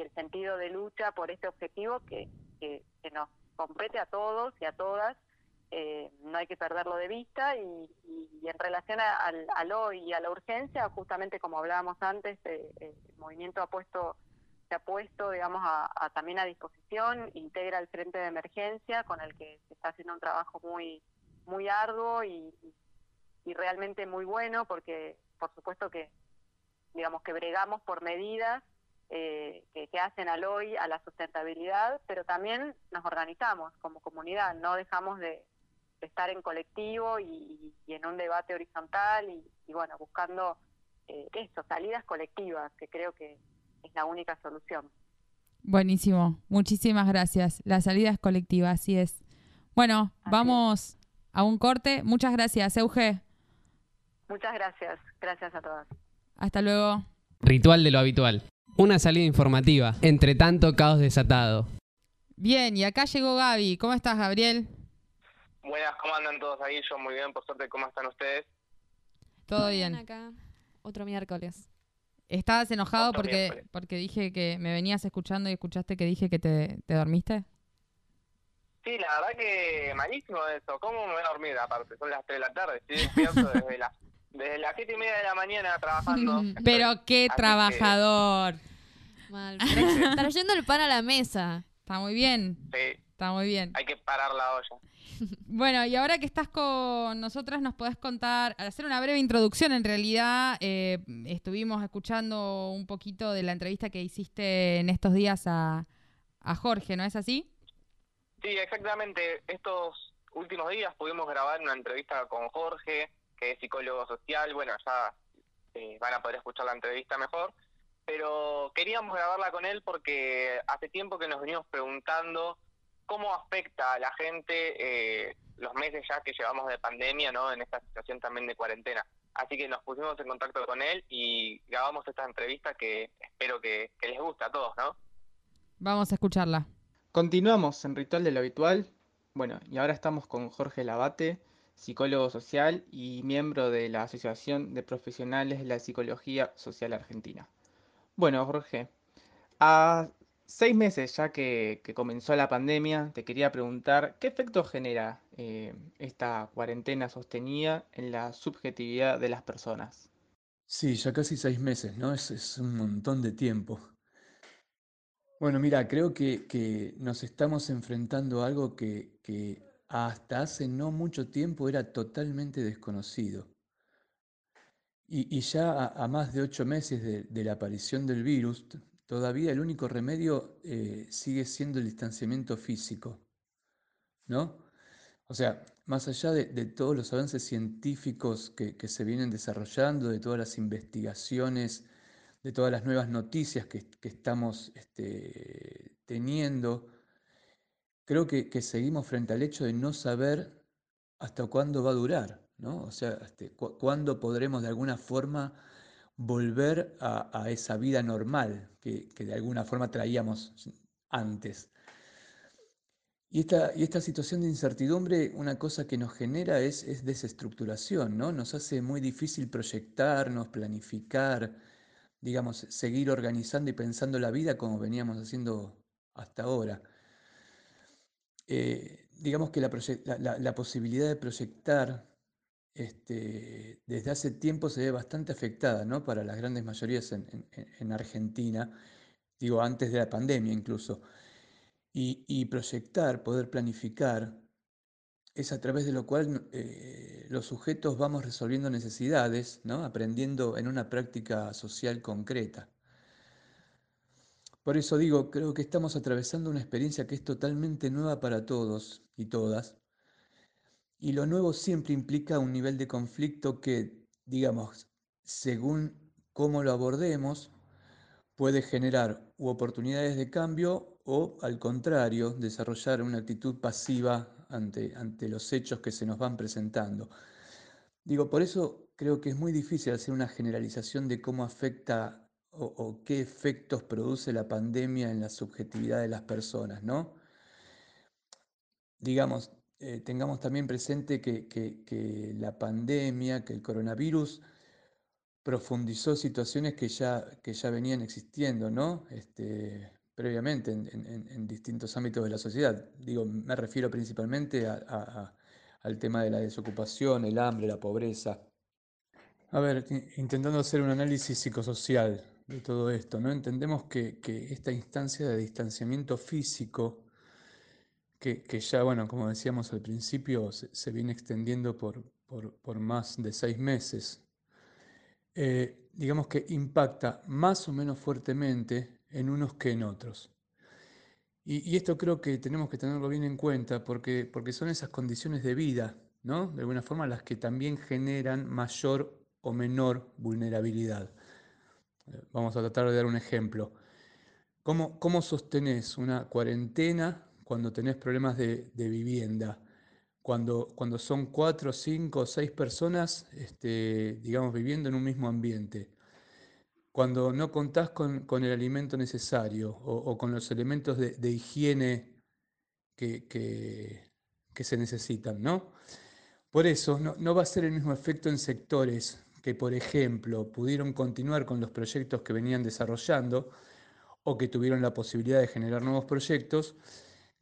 el sentido de lucha por este objetivo que, que, nos compete a todos y a todas. Eh, no hay que perderlo de vista y, en relación a, al, al, hoy y a la urgencia, justamente como hablábamos antes, eh, el movimiento ha puesto se ha puesto, digamos, a, también a disposición, integra el frente de emergencia con el que se está haciendo un trabajo muy muy arduo y, y realmente muy bueno porque, por supuesto que, digamos, que bregamos por medidas eh, que, que, hacen al hoy a la sustentabilidad, pero también nos organizamos como comunidad, no dejamos de, de estar en colectivo y, y, en un debate horizontal y, y bueno, buscando eh, eso, salidas colectivas, que creo que es la única solución. Buenísimo, muchísimas gracias. La salida es colectiva, así es. Bueno, así vamos es. a un corte. Muchas gracias, Euge. Muchas gracias, gracias a todas. Hasta luego. Ritual de lo habitual. Una salida informativa, entre tanto caos desatado. Bien, y acá llegó Gaby. ¿Cómo estás, Gabriel? Buenas, ¿cómo andan todos ahí? Yo muy bien, por suerte, ¿cómo están ustedes? Todo bien. acá. Otro miércoles. ¿Estabas enojado porque, porque dije que me venías escuchando y escuchaste que dije que te, te dormiste? Sí, la verdad que malísimo eso. ¿Cómo me voy a dormir aparte? Son las 3 de la tarde. Estoy despierto desde las desde las 7 y media de la mañana trabajando. Pero qué Así que- trabajador. Mal. Tra- Trayendo el pan a la mesa. Está muy bien, Sí, está muy bien. hay que parar la olla. Bueno, y ahora que estás con nosotras, nos podés contar, hacer una breve introducción, en realidad eh, estuvimos escuchando un poquito de la entrevista que hiciste en estos días a, a Jorge, ¿no es así? Sí, exactamente. Estos últimos días pudimos grabar una entrevista con Jorge, que es psicólogo social. Bueno, ya eh, van a poder escuchar la entrevista mejor. Pero queríamos grabarla con él porque hace tiempo que nos venimos preguntando cómo afecta a la gente eh, los meses ya que llevamos de pandemia, ¿no? En esta situación también de cuarentena. Así que nos pusimos en contacto con él y grabamos esta entrevista que espero que, que les guste a todos, ¿no? Vamos a escucharla. Continuamos en Ritual de lo Habitual. Bueno, y ahora estamos con Jorge Labate, psicólogo social y miembro de la Asociación de Profesionales de la Psicología Social Argentina. Bueno, Jorge, a seis meses ya que, comenzó la pandemia, te quería preguntar, ¿qué efecto genera eh, esta cuarentena sostenida en la subjetividad de las personas? Sí, ya casi seis meses, ¿no? Es, un montón de tiempo. Bueno, mira, creo que, nos estamos enfrentando a algo que, hasta hace no mucho tiempo era totalmente desconocido. Y, ya a, más de ocho meses de, la aparición del virus, todavía el único remedio eh, sigue siendo el distanciamiento físico, ¿no? O sea, más allá de, todos los avances científicos que, se vienen desarrollando, de todas las investigaciones, de todas las nuevas noticias que, estamos este, teniendo, creo que, seguimos frente al hecho de no saber hasta cuándo va a durar, ¿no? O sea, este, cu- cuándo podremos de alguna forma volver a, esa vida normal que, de alguna forma traíamos antes. Y esta, y esta situación de incertidumbre, una cosa que nos genera es, es desestructuración, ¿no? Nos hace muy difícil proyectarnos, planificar, digamos, seguir organizando y pensando la vida como veníamos haciendo hasta ahora. Eh, digamos que la posibilidad de proyectar este, desde hace tiempo se ve bastante afectada, ¿no? Para las grandes mayorías en, en- en- en Argentina, digo, antes de la pandemia incluso. Y, y proyectar, poder planificar, es a través de lo cual eh, los sujetos vamos resolviendo necesidades, ¿no? Aprendiendo en una práctica social concreta. Por eso digo, creo que estamos atravesando una experiencia que es totalmente nueva para todos y todas. Y lo nuevo siempre implica un nivel de conflicto que, digamos, según cómo lo abordemos, puede generar u oportunidades de cambio o, al contrario, desarrollar una actitud pasiva ante, ante los hechos que se nos van presentando. Digo, por eso creo que es muy difícil hacer una generalización de cómo afecta o, o qué efectos produce la pandemia en la subjetividad de las personas, ¿no? Digamos, eh, tengamos también presente que, que- la pandemia, que el coronavirus profundizó situaciones que ya, que ya venían existiendo, ¿no? Este, previamente en, distintos ámbitos de la sociedad. Digo, me refiero principalmente al tema de la desocupación, el hambre, la pobreza. A ver, intentando hacer un análisis psicosocial de todo esto, ¿no? Entendemos que, que esta instancia de distanciamiento físico, que, ya, bueno, como decíamos al principio, se, viene extendiendo por, por- por más de seis meses, eh, digamos que impacta más o menos fuertemente en unos que en otros. Y, y esto creo que tenemos que tenerlo bien en cuenta porque, porque son esas condiciones de vida, ¿no? De alguna forma las que también generan mayor o menor vulnerabilidad. Eh, Vamos a tratar de dar un ejemplo. ¿Cómo, cómo sostenés una cuarentena cuando tenés problemas de, de vivienda? Cuando, cuando son cuatro, cinco, seis personas, este, digamos, viviendo en un mismo ambiente. Cuando no contás con, con el alimento necesario o, o con los elementos de, de higiene que, que- que se necesitan, ¿no? Por eso no, no va a ser el mismo efecto en sectores que, por ejemplo, pudieron continuar con los proyectos que venían desarrollando o que tuvieron la posibilidad de generar nuevos proyectos,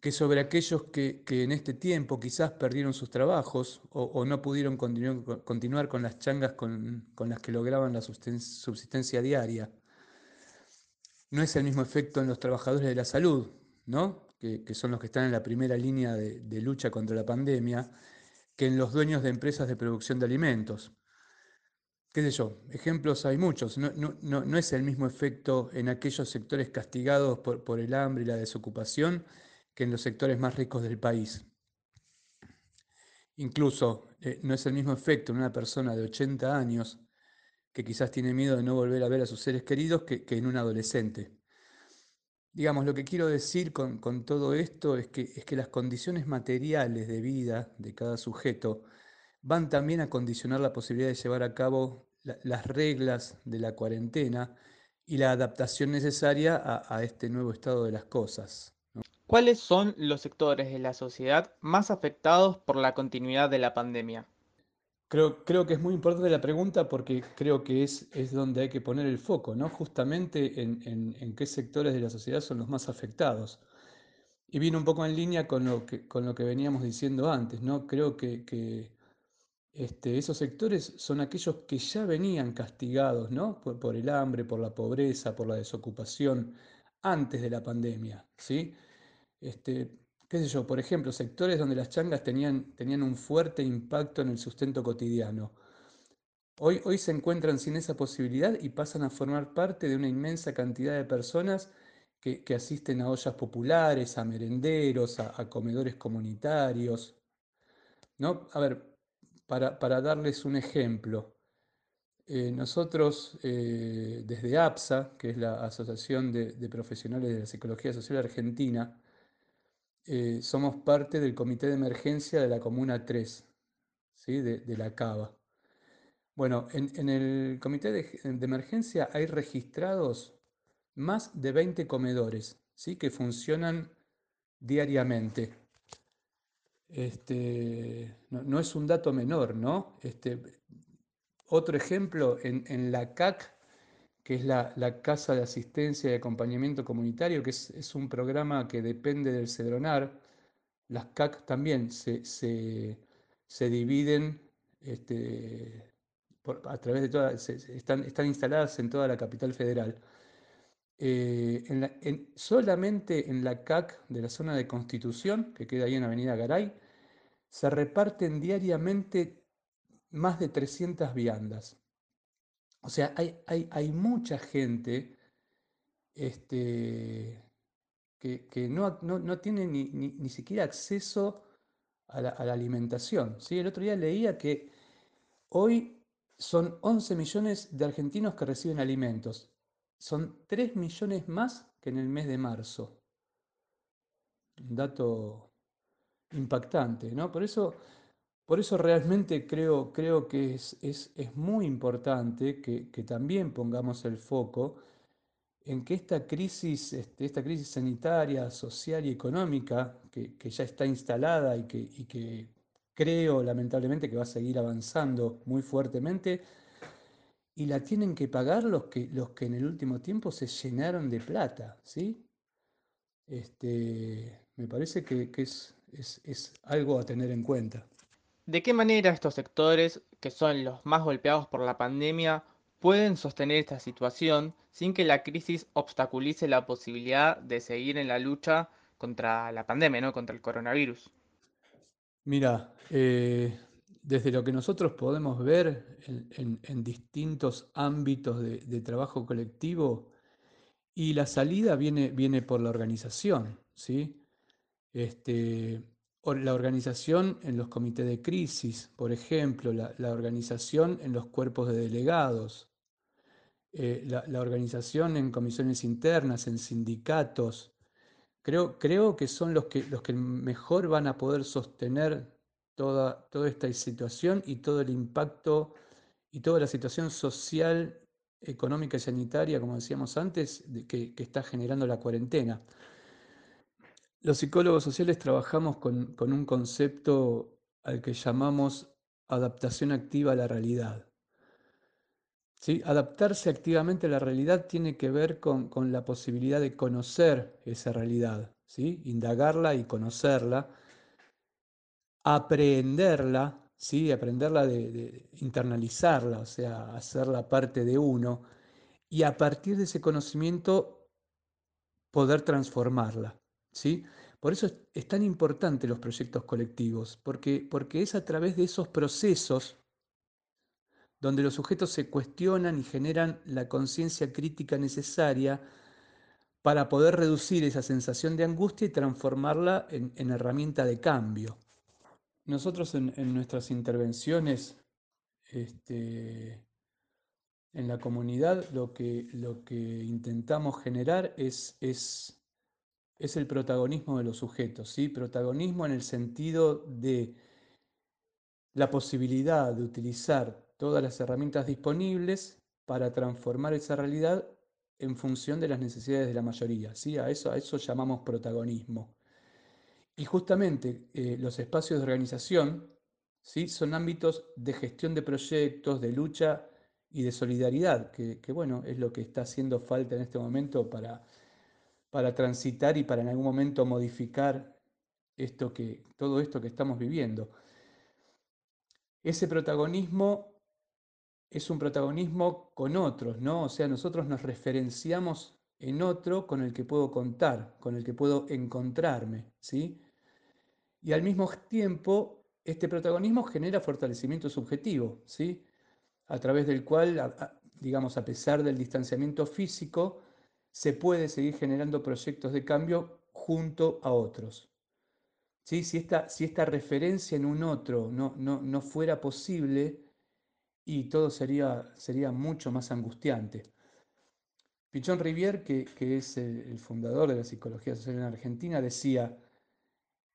que sobre aquellos que, que en este tiempo quizás perdieron sus trabajos o, no pudieron continuar, continuar, con las changas con, con las que lograban la subsistencia diaria. No es el mismo efecto en los trabajadores de la salud, ¿no? que, que son los que están en la primera línea de, de lucha contra la pandemia, que en los dueños de empresas de producción de alimentos qué sé yo, ejemplos hay muchos. No, no, no, no, es el mismo efecto en aquellos sectores castigados por, por, el hambre y la desocupación que en los sectores más ricos del país. Incluso eh, no es el mismo efecto en una persona de 80 años que quizás tiene miedo de no volver a ver a sus seres queridos que, en un adolescente. Digamos, lo que quiero decir con, todo esto es que, es que las condiciones materiales de vida de cada sujeto van también a condicionar la posibilidad de llevar a cabo la, las reglas de la cuarentena y la adaptación necesaria a este nuevo estado de las cosas. ¿Cuáles son los sectores de la sociedad más afectados por la continuidad de la pandemia? Creo, creo que es muy importante la pregunta porque creo que es, es donde hay que poner el foco, ¿no? Justamente en, en, en qué sectores de la sociedad son los más afectados. Y viene un poco en línea con lo que, con lo que veníamos diciendo antes, ¿no? Creo que, que este, esos sectores son aquellos que ya venían castigados ¿no? por, por, el hambre, por la pobreza, por la desocupación antes de la pandemia. ¿sí? Este, qué sé yo, por ejemplo, sectores donde las changas tenían, tenían un fuerte impacto en el sustento cotidiano. Hoy, hoy se encuentran sin esa posibilidad y pasan a formar parte de una inmensa cantidad de personas que, que asisten a ollas populares, a merenderos, a, comedores comunitarios. ¿no? A ver, para, para darles un ejemplo, eh, nosotros eh, desde APSA, que es la Asociación de, Profesionales de la Psicología Social Argentina, eh, somos parte del Comité de Emergencia de la Comuna 3, ¿sí? de, la Cava. Bueno, en, el Comité de, Emergencia hay registrados más de 20 comedores ¿sí? que funcionan diariamente. Este, no, es un dato menor, ¿no? Este, otro ejemplo, en, la CAC, que es la, Casa de Asistencia y Acompañamiento Comunitario, que es, un programa que depende del CEDRONAR, las CAC también se, dividen este, a través de todas, están, instaladas en toda la capital federal. Eh, en la, en, solamente en la CAC de la zona de Constitución, que queda ahí en Avenida Garay, se reparten diariamente más de 300 viandas. O sea, hay, hay, hay mucha gente este, que, que no, no, no, tiene ni, ni, ni siquiera acceso a la, a la, alimentación. ¿sí? El otro día leía que hoy son 11 millones de argentinos que reciben alimentos son 3 millones más que en el mes de marzo. Un dato impactante, ¿no? Por eso, por eso realmente creo, creo que es, es, es muy importante que, que, también pongamos el foco en que esta crisis, este, esta crisis sanitaria, social y económica, que, que ya está instalada y que, y que creo lamentablemente que va a seguir avanzando muy fuertemente, y la tienen que pagar los que, los que en el último tiempo se llenaron de plata, ¿sí? Este, me parece que, que es, es, es, algo a tener en cuenta. ¿De qué manera estos sectores, que son los más golpeados por la pandemia, pueden sostener esta situación sin que la crisis obstaculice la posibilidad de seguir en la lucha contra la pandemia, ¿no? contra el coronavirus? Mira, eh, desde lo que nosotros podemos ver en, distintos ámbitos de, de, trabajo colectivo, y la salida viene, viene por la organización, ¿sí? Este, la organización en los comités de crisis, por ejemplo, la, organización en los cuerpos de delegados, eh, la, la, organización en comisiones internas, en sindicatos. Creo, creo que son los que, los que mejor van a poder sostener toda, toda esta situación y todo el impacto y toda la situación social, económica y sanitaria, como decíamos antes, de, que, que, está generando la cuarentena. Los psicólogos sociales trabajamos con, un concepto al que llamamos adaptación activa a la realidad. Adaptarse activamente a la realidad tiene que ver con, la posibilidad de conocer esa realidad, ¿sí? indagarla y conocerla, aprenderla, ¿sí? aprenderla de, de internalizarla, o sea, hacerla parte de uno, y a partir de ese conocimiento poder transformarla. Por eso es, es tan importante los proyectos colectivos, porque, porque es a través de esos procesos donde los sujetos se cuestionan y generan la conciencia crítica necesaria para poder reducir esa sensación de angustia y transformarla en, en herramienta de cambio. Nosotros en, en nuestras intervenciones este, en la comunidad lo que, lo que intentamos generar es, es, es el protagonismo de los sujetos, ¿sí? protagonismo en el sentido de la posibilidad de utilizar todas las herramientas disponibles para transformar esa realidad en función de las necesidades de la mayoría. ¿sí? A, eso, a eso llamamos protagonismo. Y justamente eh, los espacios de organización ¿sí? son ámbitos de gestión de proyectos, de lucha y de solidaridad, que, que, bueno, es lo que está haciendo falta en este momento para, para transitar y para en algún momento modificar esto que, todo esto que estamos viviendo. Ese protagonismo es un protagonismo con otros, ¿no? O sea, nosotros nos referenciamos en otro con el que puedo contar, con el que puedo encontrarme, ¿sí? Y al mismo tiempo, este protagonismo genera fortalecimiento subjetivo, ¿sí? A través del cual, digamos, a pesar del distanciamiento físico, se puede seguir generando proyectos de cambio junto a otros. ¿Sí? Si, esta, referencia en un otro no, fuera posible, y todo sería, mucho más angustiante. Pichón Rivier, que, que es el, el, fundador de la psicología social en Argentina, decía,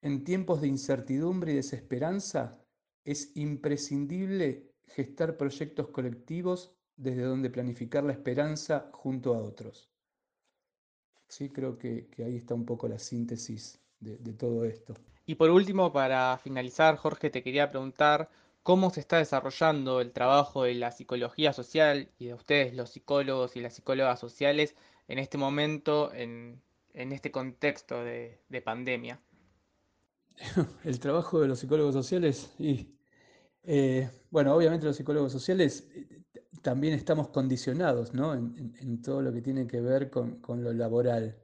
en tiempos de incertidumbre y desesperanza es imprescindible gestar proyectos colectivos desde donde planificar la esperanza junto a otros. Sí, creo que, que ahí está un poco la síntesis de, de todo esto. Y por último, para finalizar, Jorge, te quería preguntar cómo se está desarrollando el trabajo de la psicología social y de ustedes, los psicólogos y las psicólogas sociales, en este momento, en, en este contexto de, de, pandemia. El trabajo de los psicólogos sociales, y eh, bueno, obviamente los psicólogos sociales eh, también estamos condicionados ¿no? en, todo lo que tiene que ver con, lo laboral.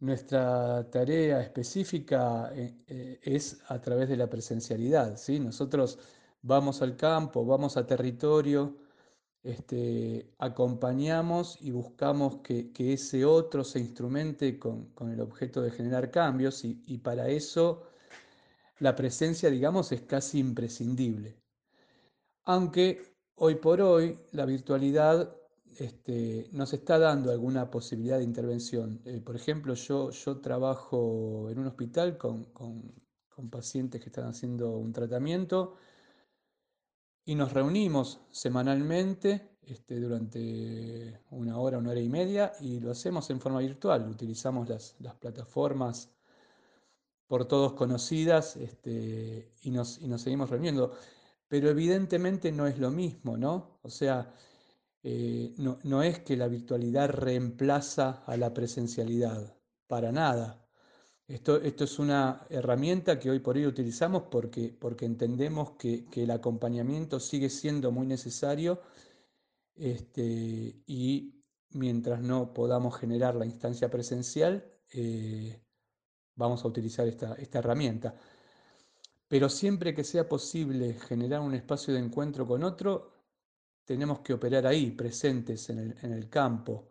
Nuestra tarea específica eh, es a través de la presencialidad. ¿sí? Nosotros vamos al campo, vamos a territorio, este, acompañamos y buscamos que, ese otro se instrumente con, con, el objeto de generar cambios y, y para eso la presencia, digamos, es casi imprescindible. Aunque hoy por hoy la virtualidad este, nos está dando alguna posibilidad de intervención. Eh, por ejemplo, yo, trabajo en un hospital con, pacientes que están haciendo un tratamiento y nos reunimos semanalmente este, durante una hora, una hora y media y lo hacemos en forma virtual. Utilizamos las, plataformas por todos conocidas este, y nos seguimos reuniendo. Pero evidentemente no es lo mismo, ¿no? O sea, eh, no, es que la virtualidad reemplaza a la presencialidad, para nada. Esto, esto, es una herramienta que hoy por hoy utilizamos porque, porque entendemos que, que, el acompañamiento sigue siendo muy necesario este, y mientras no podamos generar la instancia presencial, eh, vamos a utilizar esta, esta herramienta. Pero siempre que sea posible generar un espacio de encuentro con otro, tenemos que operar ahí, presentes en el, en el campo,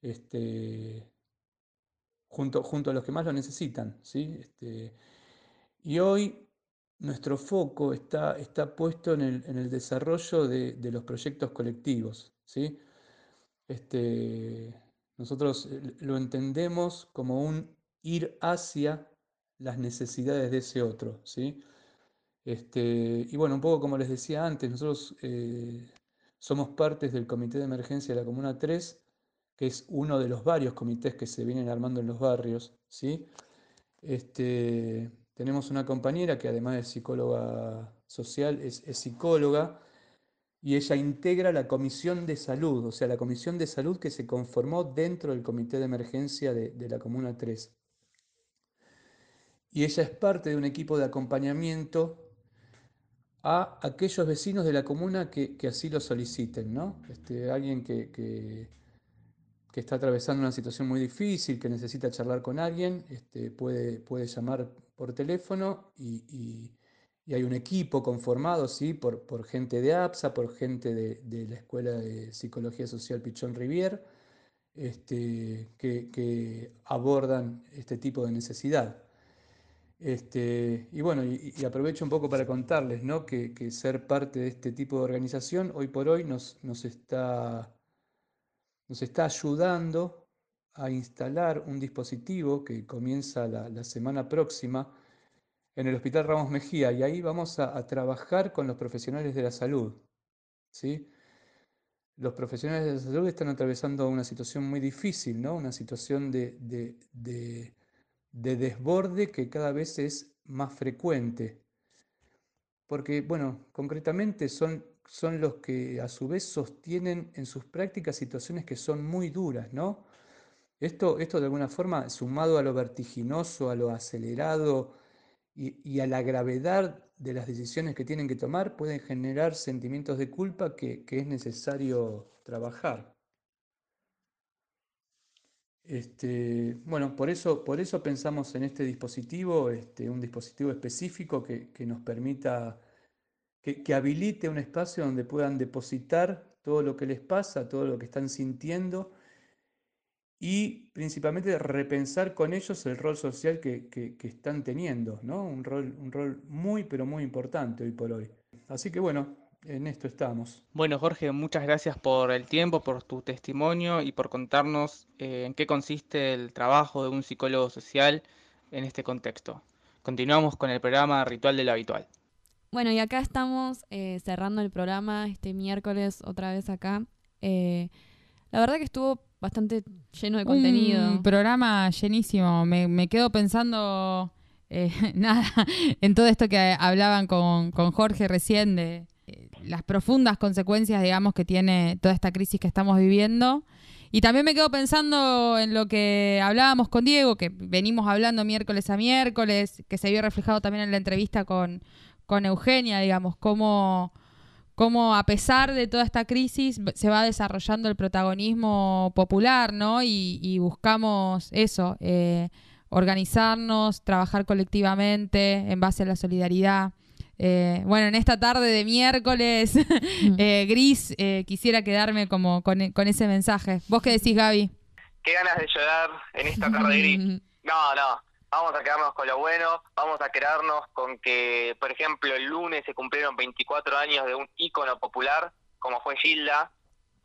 este, junto, junto, a los que más lo necesitan. ¿sí? Este, y hoy nuestro foco está, está puesto en el, en el desarrollo de, de, los proyectos colectivos. ¿sí? Este, nosotros lo entendemos como un ir hacia las necesidades de ese otro. ¿sí? Este, y bueno, un poco como les decía antes, nosotros eh, somos partes del Comité de Emergencia de la Comuna 3, que es uno de los varios comités que se vienen armando en los barrios. ¿sí? Este, tenemos una compañera que además de psicóloga social es, psicóloga y ella integra la comisión de salud, o sea, la comisión de salud que se conformó dentro del comité de emergencia de, de la Comuna 3. Y ella es parte de un equipo de acompañamiento a aquellos vecinos de la comuna que, así lo soliciten, ¿no? Este, alguien que, está atravesando una situación muy difícil, que necesita charlar con alguien, este, puede, llamar por teléfono y, hay un equipo conformado ¿sí? por, gente de APSA, por gente de, la Escuela de Psicología Social Pichón Rivier, este, que abordan este tipo de necesidad. Este, y bueno, y, aprovecho un poco para contarles ¿no? que, ser parte de este tipo de organización hoy por hoy nos, nos está nos está ayudando a instalar un dispositivo que comienza la, semana próxima en el Hospital Ramos Mejía y ahí vamos a, trabajar con los profesionales de la salud. ¿sí? Los profesionales de la salud están atravesando una situación muy difícil, ¿no? una situación de- de desborde que cada vez es más frecuente. Porque, bueno, concretamente son, son los que a su vez sostienen en sus prácticas situaciones que son muy duras, ¿no? Esto, esto de alguna forma, sumado a lo vertiginoso, a lo acelerado y, a la gravedad de las decisiones que tienen que tomar, pueden generar sentimientos de culpa que es necesario trabajar. Este, bueno, por eso, por eso pensamos en este dispositivo, este, un dispositivo específico que, nos permita, que, habilite un espacio donde puedan depositar todo lo que les pasa, todo lo que están sintiendo y principalmente repensar con ellos el rol social que, que- que están teniendo, ¿no? Un rol, un rol muy, pero muy importante hoy por hoy. Así que bueno, en esto estamos. Bueno, Jorge, muchas gracias por el tiempo, por tu testimonio y por contarnos eh, en qué consiste el trabajo de un psicólogo social en este contexto. Continuamos con el programa Ritual de lo Habitual. Bueno, y acá estamos eh, cerrando el programa este miércoles otra vez acá. Eh, la verdad que estuvo bastante lleno de contenido. Un programa llenísimo. Me, me quedo pensando, eh, nada, en todo esto que hablaban con, con Jorge recién de las profundas consecuencias, digamos, que tiene toda esta crisis que estamos viviendo. Y también me quedo pensando en lo que hablábamos con Diego, que venimos hablando miércoles a miércoles, que se vio reflejado también en la entrevista con, con Eugenia, digamos, cómo, cómo a pesar de toda esta crisis se va desarrollando el protagonismo popular, ¿no? Y, y buscamos eso, eh, organizarnos, trabajar colectivamente en base a la solidaridad. Eh, bueno, en esta tarde de miércoles eh, gris, eh, quisiera quedarme como con, e- con ese mensaje. ¿Vos qué decís, Gaby? Qué ganas de llorar en esta tarde gris. No, no. Vamos a quedarnos con lo bueno, vamos a quedarnos con que, por ejemplo, el lunes se cumplieron 24 años de un ícono popular como fue Gilda,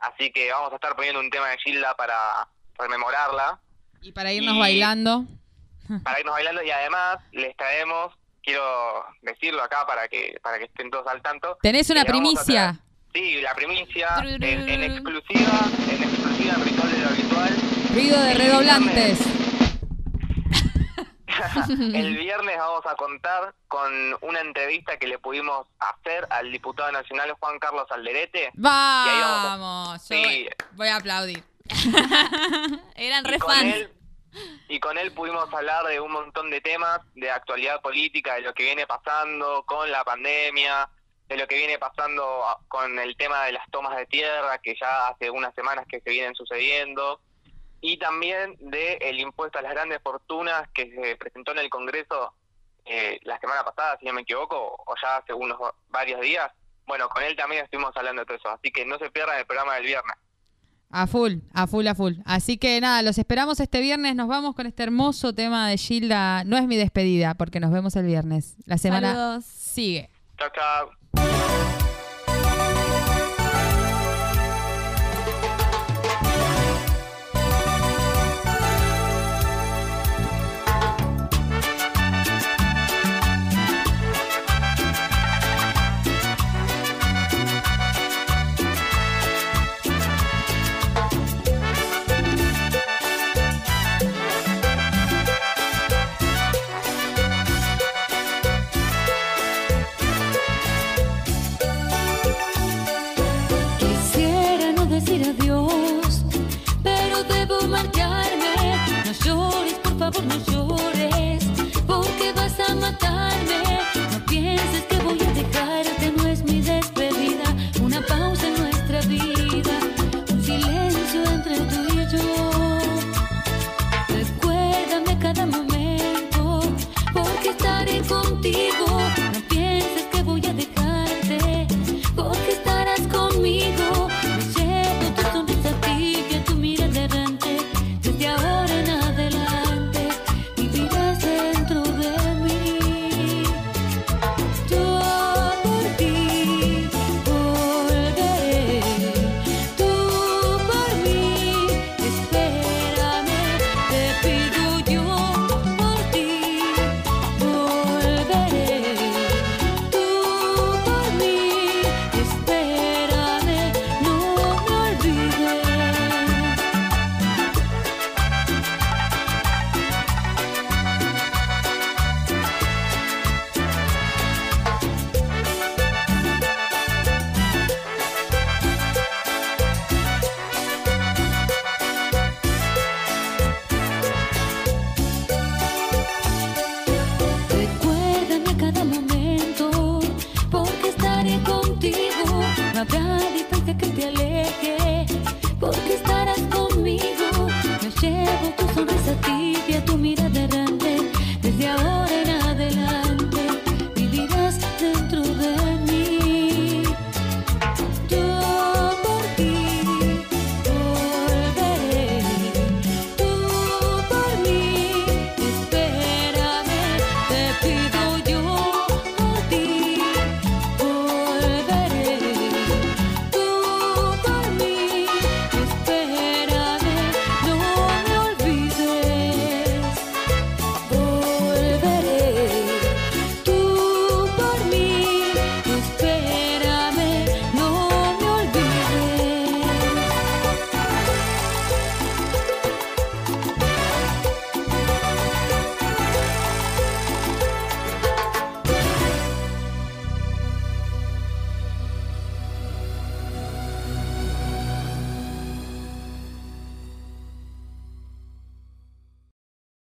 así que vamos a estar poniendo un tema de Gilda para rememorarla, Y para irnos Y- bailando. para irnos bailando y además les traemos, quiero decirlo acá para que para que estén todos al tanto. Tenés una primicia. Sí, la primicia en, en exclusiva, en exclusiva en Ritual de lo Habitual. Ruido de redoblantes. El viernes vamos a contar con una entrevista que le pudimos hacer al diputado nacional Juan Carlos Alderete. Vamos a- Vamos, Sí. voy a aplaudir. Eran y re con fans. él y con él pudimos hablar de un montón de temas de actualidad política, de lo que viene pasando con la pandemia, de lo que viene pasando con el tema de las tomas de tierra, que ya hace unas semanas que se vienen sucediendo, y también del impuesto a las grandes fortunas que se presentó en el Congreso eh, la semana pasada, si no me equivoco, o ya hace unos varios días. Bueno, con él también estuvimos hablando de todo eso, así que no se pierdan el programa del viernes. A full, a full, a full. Así que nada, los esperamos este viernes. Nos vamos con este hermoso tema de Gilda. No es mi despedida, porque nos vemos el viernes. La semana Saludos. sigue. Chao, chao.